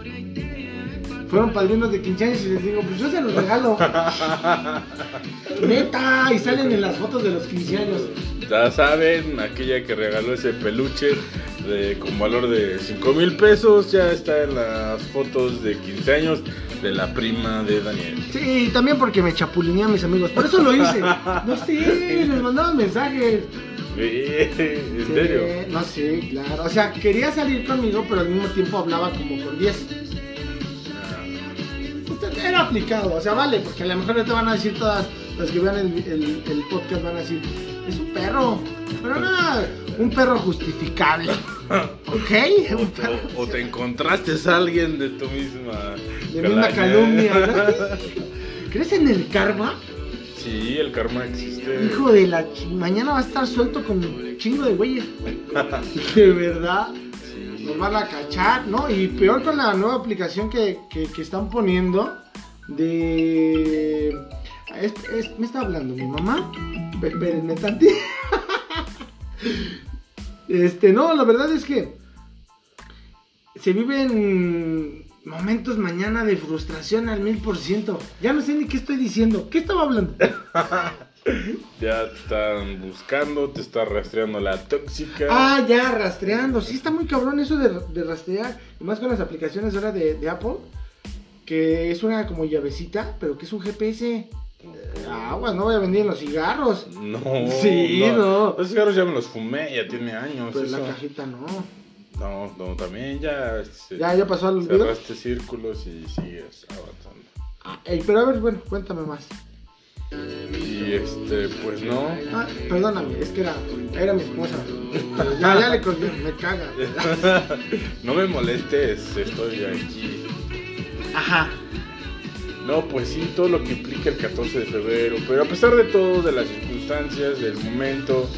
Fueron padrinos de 15 años y les digo, pues yo se los regalo. neta, y salen en las fotos de los 15 años. Ya saben, aquella que regaló ese peluche de, con valor de 5 mil pesos ya está en las fotos de 15 años de la prima de Daniel. Sí, también porque me chapulineé a mis amigos. Por eso lo hice. No sé, les mandaban mensajes. ¿En Sí, serio? No sé, claro. O sea, quería salir conmigo, pero al mismo tiempo hablaba como con 10. Pues, Era aplicado, o sea, vale, porque a lo mejor no te van a decir todas las que vean el, el- el podcast, van a decir, es un perro, pero no, un perro justificable. ¿Ok? Un perro O, o te encontraste a alguien de tu misma de misma calumnia. ¿verdad? ¿Crees en el karma? Sí, el karma existe. Hijo de la mañana va a estar suelto con un chingo de güeyes. De verdad. Sí. Nos van a cachar, ¿no? Y peor con la nueva aplicación que, que- que están poniendo de... es- es- me está hablando mi mamá. Espérenme tantito. Este, no, la verdad es que se viven momentos mañana de frustración al mil por ciento. Ya no sé ni qué estoy diciendo. ¿Qué estaba hablando? Ya te están buscando, te está rastreando la tóxica. Ah, ya, rastreando. Sí, está muy cabrón eso de, de rastrear. Y más con las aplicaciones ahora de, de Apple. Que es una como llavecita, pero que es un GPS. Aguas, no voy a vender en los cigarros. No. Sí, no. Los cigarros ya me los fumé, ya tiene años. Pues la cajita no. No, no, también ya. este, Ya, ya pasó al olvido. Cerraste círculos y sigues avanzando. Ah, ey, pero a ver, bueno, cuéntame más. Y este, pues no. Ah, perdóname, es que era, era mi esposa. Ya, ya le colgué, me caga. no me molestes, estoy aquí. Ajá. No, pues sí, todo lo que implica el 14 de febrero, pero a pesar de todo, de las circunstancias, del momento,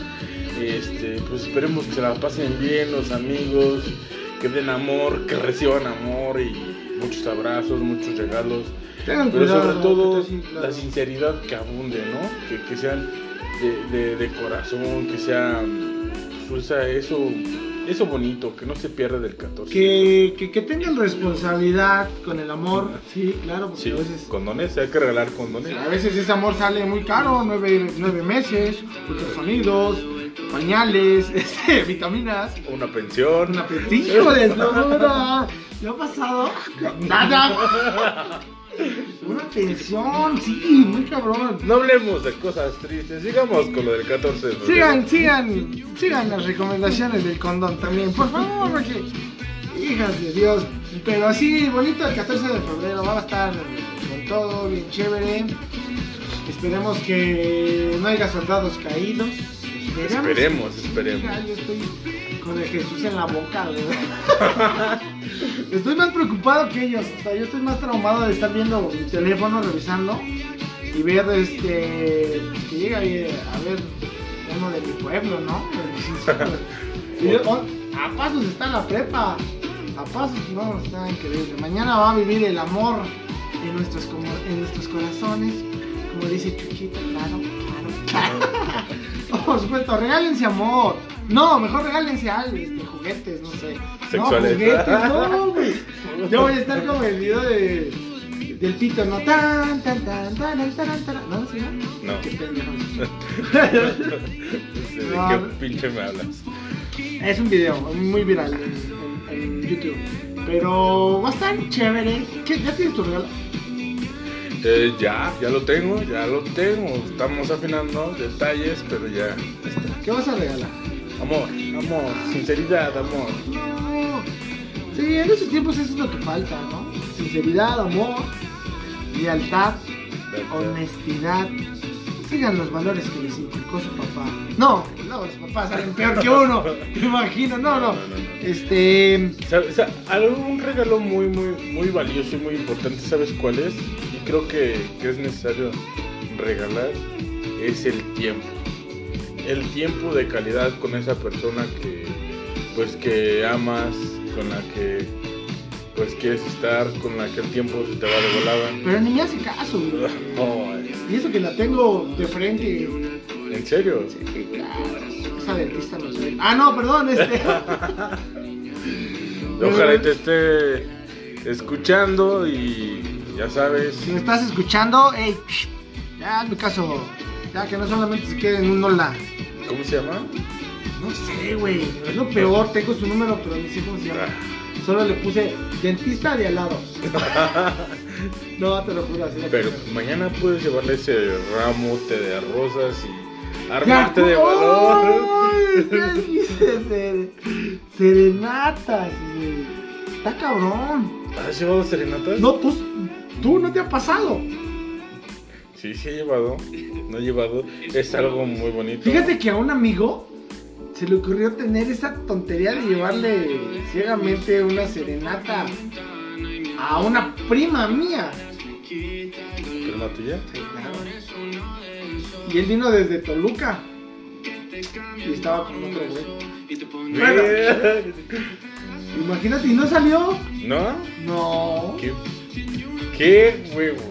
este, pues esperemos que se la pasen bien los amigos, que den amor, que reciban amor y muchos abrazos, muchos regalos, Tengan pero cuidado. sobre todo la sinceridad que abunde, ¿no? Que, que sean de, de- de corazón, que sea pues, esa- eso, eso bonito, que no se pierda del 14. Que, que, que tengan responsabilidad con el amor. Sí, claro, porque Sí, a veces. condones, hay que regalar condones. A veces ese amor sale muy caro, nueve, nueve meses, ultrasonidos, pañales, este, vitaminas, Una pensión. una petillo de. ¿Le ha pasado? Nada. Una pensión, sí, muy cabrón. No hablemos de cosas tristes, sigamos con lo del 14 de febrero. Sigan, sigan, sigan las recomendaciones del condón también, por favor, porque, hijas de Dios. Pero así, bonito el 14 de febrero, va a estar con todo, bien chévere. Esperemos que no haya soldados caídos. Esperemos, esperemos. Yo estoy con el Jesús en la boca, ¿verdad? Estoy más preocupado que ellos. O sea, yo estoy más traumado de estar viendo mi teléfono, revisando y ver este. que llega ahí a ver uno de mi pueblo, ¿no? Y yo, oh, a pasos está la prepa. A pasos, no, está increíble. Mañana va a vivir el amor en nuestros, como, en nuestros corazones. Como dice Chuchita, claro, claro, claro. Por supuesto, regálense amor. No, mejor regálense algo, este, juguetes, no sé. Sexuales. No, juguetes, no, güey. Yo voy a estar como el video de, del pito, ¿no? Tan, tan, tan, tan, tan, tan. ¿No? ¿Sí, no? No. Qué pendejo. ¿De qué pinche me hablas? Es un video muy viral en, en- en YouTube. Pero va a estar chévere. ¿Qué? ¿Ya tienes tu regalo? Eh, ya, ya lo tengo, ya lo tengo. Estamos afinando detalles, pero ya está. ¿Qué vas a regalar? Amor, amor, sinceridad, amor. No. Sí, en esos tiempos eso es lo que falta, ¿no? Sinceridad, amor, lealtad, honestidad, sigan los valores que les inculcó su papá. No, no, los papás salen peor que uno, te imagino, no, no. Este, O sea, o sea, algo- un regalo muy, muy, muy valioso y muy importante, ¿sabes cuál es? Creo que, que es necesario regalar, es el tiempo. El tiempo de calidad con esa persona que, pues, que amas, con la que, pues, quieres estar, con la que el tiempo se te va de volada. pero ni me hace caso, güey. Y eso que la tengo de frente. ¿En serio? Sí, claro. Esa dentista no ve. Ah, no, perdón, este. Ojalá te esté escuchando y ya sabes. Si me estás escuchando, hey, ya hazme caso. Ya que no solamente se quede en un hola. ¿Cómo se llama? No sé, güey. Es lo peor. Tengo su número, pero ni sé cómo se llama. Ah. Solo le puse dentista de al lado. no, te lo juro. Así Pero mañana puedes llevarle ese ramote de rosas y Ya, armarte de valor. ¡Ay! Serenatas, güey. Está cabrón. ¿Has llevado serenatas? No, tú, tú no te ha pasado. Sí, sí he llevado. No he llevado. Es algo muy bonito. Fíjate que a un amigo se le ocurrió tener esa tontería de llevarle ciegamente una serenata a una prima mía. ¿Prima tuya? Y él vino desde Toluca. Y estaba con otro güey. Bueno. Imagínate, ¿y no salió? ¿No? No. ¿Qué, qué huevos?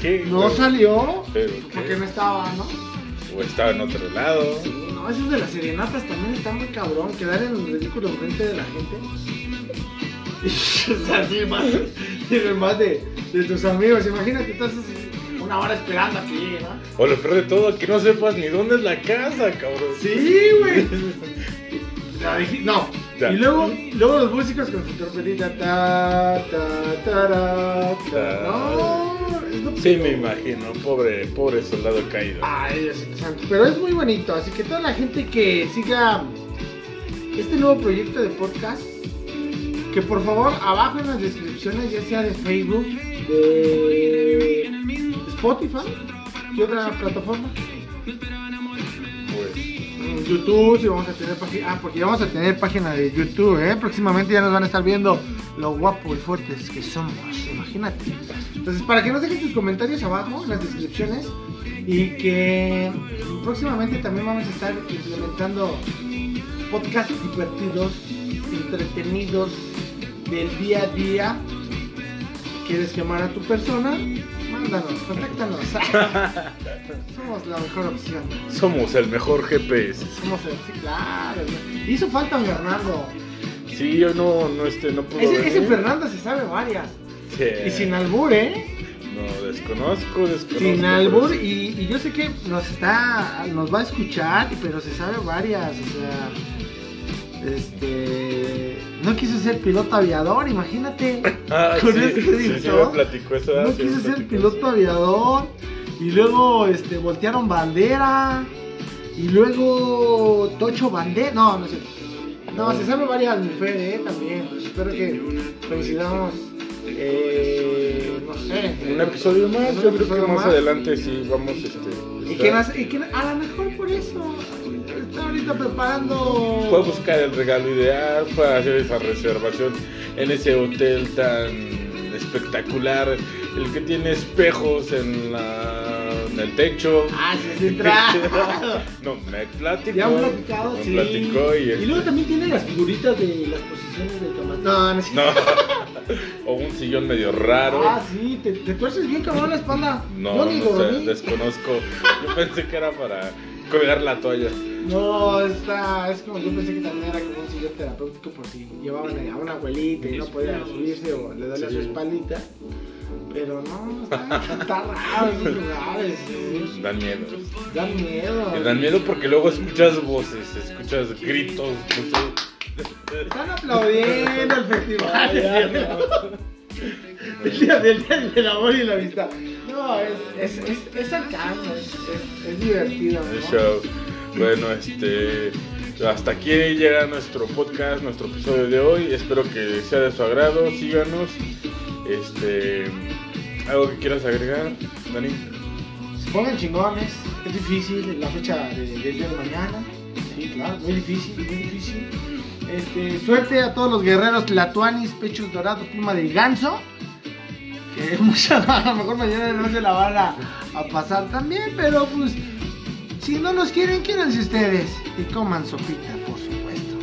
¿Qué No huevos? salió. Pero, Porque no estaba, ¿no? O estaba en otro lado. No, esos de las serenatas también está muy cabrón. Quedar en el ridículo enfrente de la gente. sea, sí, más, sí, más de, de tus amigos. Imagínate, estás una hora esperando a que llegue, ¿no? O lo peor de todo, que no sepas ni dónde es la casa, cabrón. Sí, güey. No. Y luego, luego los músicos con su trompetita. Ta, ta, ta. No, Sí, me imagino. Pobre, pobre soldado caído. Ay, Diosito santo. Pero es muy bonito, así que toda la gente que siga este nuevo proyecto de podcast, que por favor abajo en las descripciones, ya sea de Facebook, de Spotify, ¿qué otra plataforma? YouTube, si vamos a tener página, ah, porque ya vamos a tener página de YouTube, ¿eh? Próximamente ya nos van a estar viendo lo guapos y fuertes que somos, imagínate. Entonces, para que nos dejen tus comentarios abajo en las descripciones y que próximamente también vamos a estar implementando podcasts divertidos, entretenidos del día a día. ¿Quieres quemar a tu persona? Mándanos, contáctanos. Somos la mejor opción. Somos el mejor GPS. Somos el, sí, claro. Hizo falta un Fernando. Sí, yo no, no, este, no puedo Ese, ese Fernando se sabe varias. Sí. Y sin albur, ¿eh? No, desconozco, desconozco. Sin albur. y yo sé que nos está. Nos va a escuchar, pero se sabe varias. O sea. Este. No quiso ser piloto aviador, imagínate. Ah, con sí, ese sí, sí, director. me platicó eso. ah, No me quiso ser platicó piloto eso. aviador. Y luego este, voltearon bandera. Y luego Tocho bandera. No, no sé. No, se sabe varias mujeres, ¿eh? También. Espero que coincidamos. Eh, no sé. Un episodio más, yo creo que más más. adelante sí vamos este. Y que, nas- y que a lo mejor está ahorita preparando. Fue a buscar el regalo ideal, fue a hacer esa reservación en ese hotel tan espectacular, el que tiene espejos en, la, en el techo. Ah, sí, sí, no, me platicó. Ya han platicado, me sí. platicó y, Y luego también tiene las figuritas de las posiciones de Tomás. No, no es. No. o un sillón medio raro. Ah, sí, te, te tuerces bien cabrón la espalda. no, Yo ni no sé, desconozco. Yo pensé que era para colgar la toalla. No, está, es como yo pensé que también era como un sillón terapéutico por si llevaban a una abuelita y no podía subirse o le dolía su espaldita. Pero no, está, está raro esos lugares. sí. Dan miedo. Dan miedo. Dan miedo porque luego escuchas voces, escuchas gritos, no sé. Están aplaudiendo el festival. El día del día del amor y la amistad. No, es, es, es, es sarcasmo, es, divertido. El ¿no? show. Bueno, este. Hasta aquí llega nuestro podcast, nuestro episodio de hoy. Espero que sea de su agrado. Síganos. Este. ¿Algo que quieras agregar, Dani? se pongan chingones. Es difícil la fecha de- del día de mañana. Sí, claro, muy difícil, muy difícil. Este, suerte a todos los guerreros Tlatuanis, Pechos Dorados, Pluma del Ganso. Que muchas a lo mejor mañana no se la van a pasar también, pero pues si no los quieren, quírense ustedes y coman sopita, por supuesto.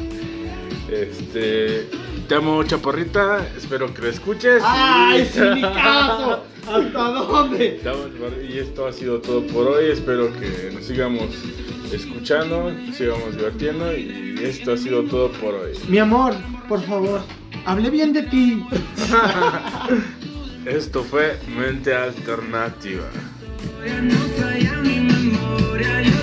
Este, te amo, chaparrita. Espero que lo escuches. ¡Ay, Y- sí, mi caso! ¿Hasta dónde? Y esto ha sido todo por hoy. Espero que nos sigamos escuchando, sigamos divirtiendo. Y esto ha sido todo por hoy. Mi amor, por favor, hablé bien de ti. Esto fue Mente Alternativa. Ya no trae Yeah.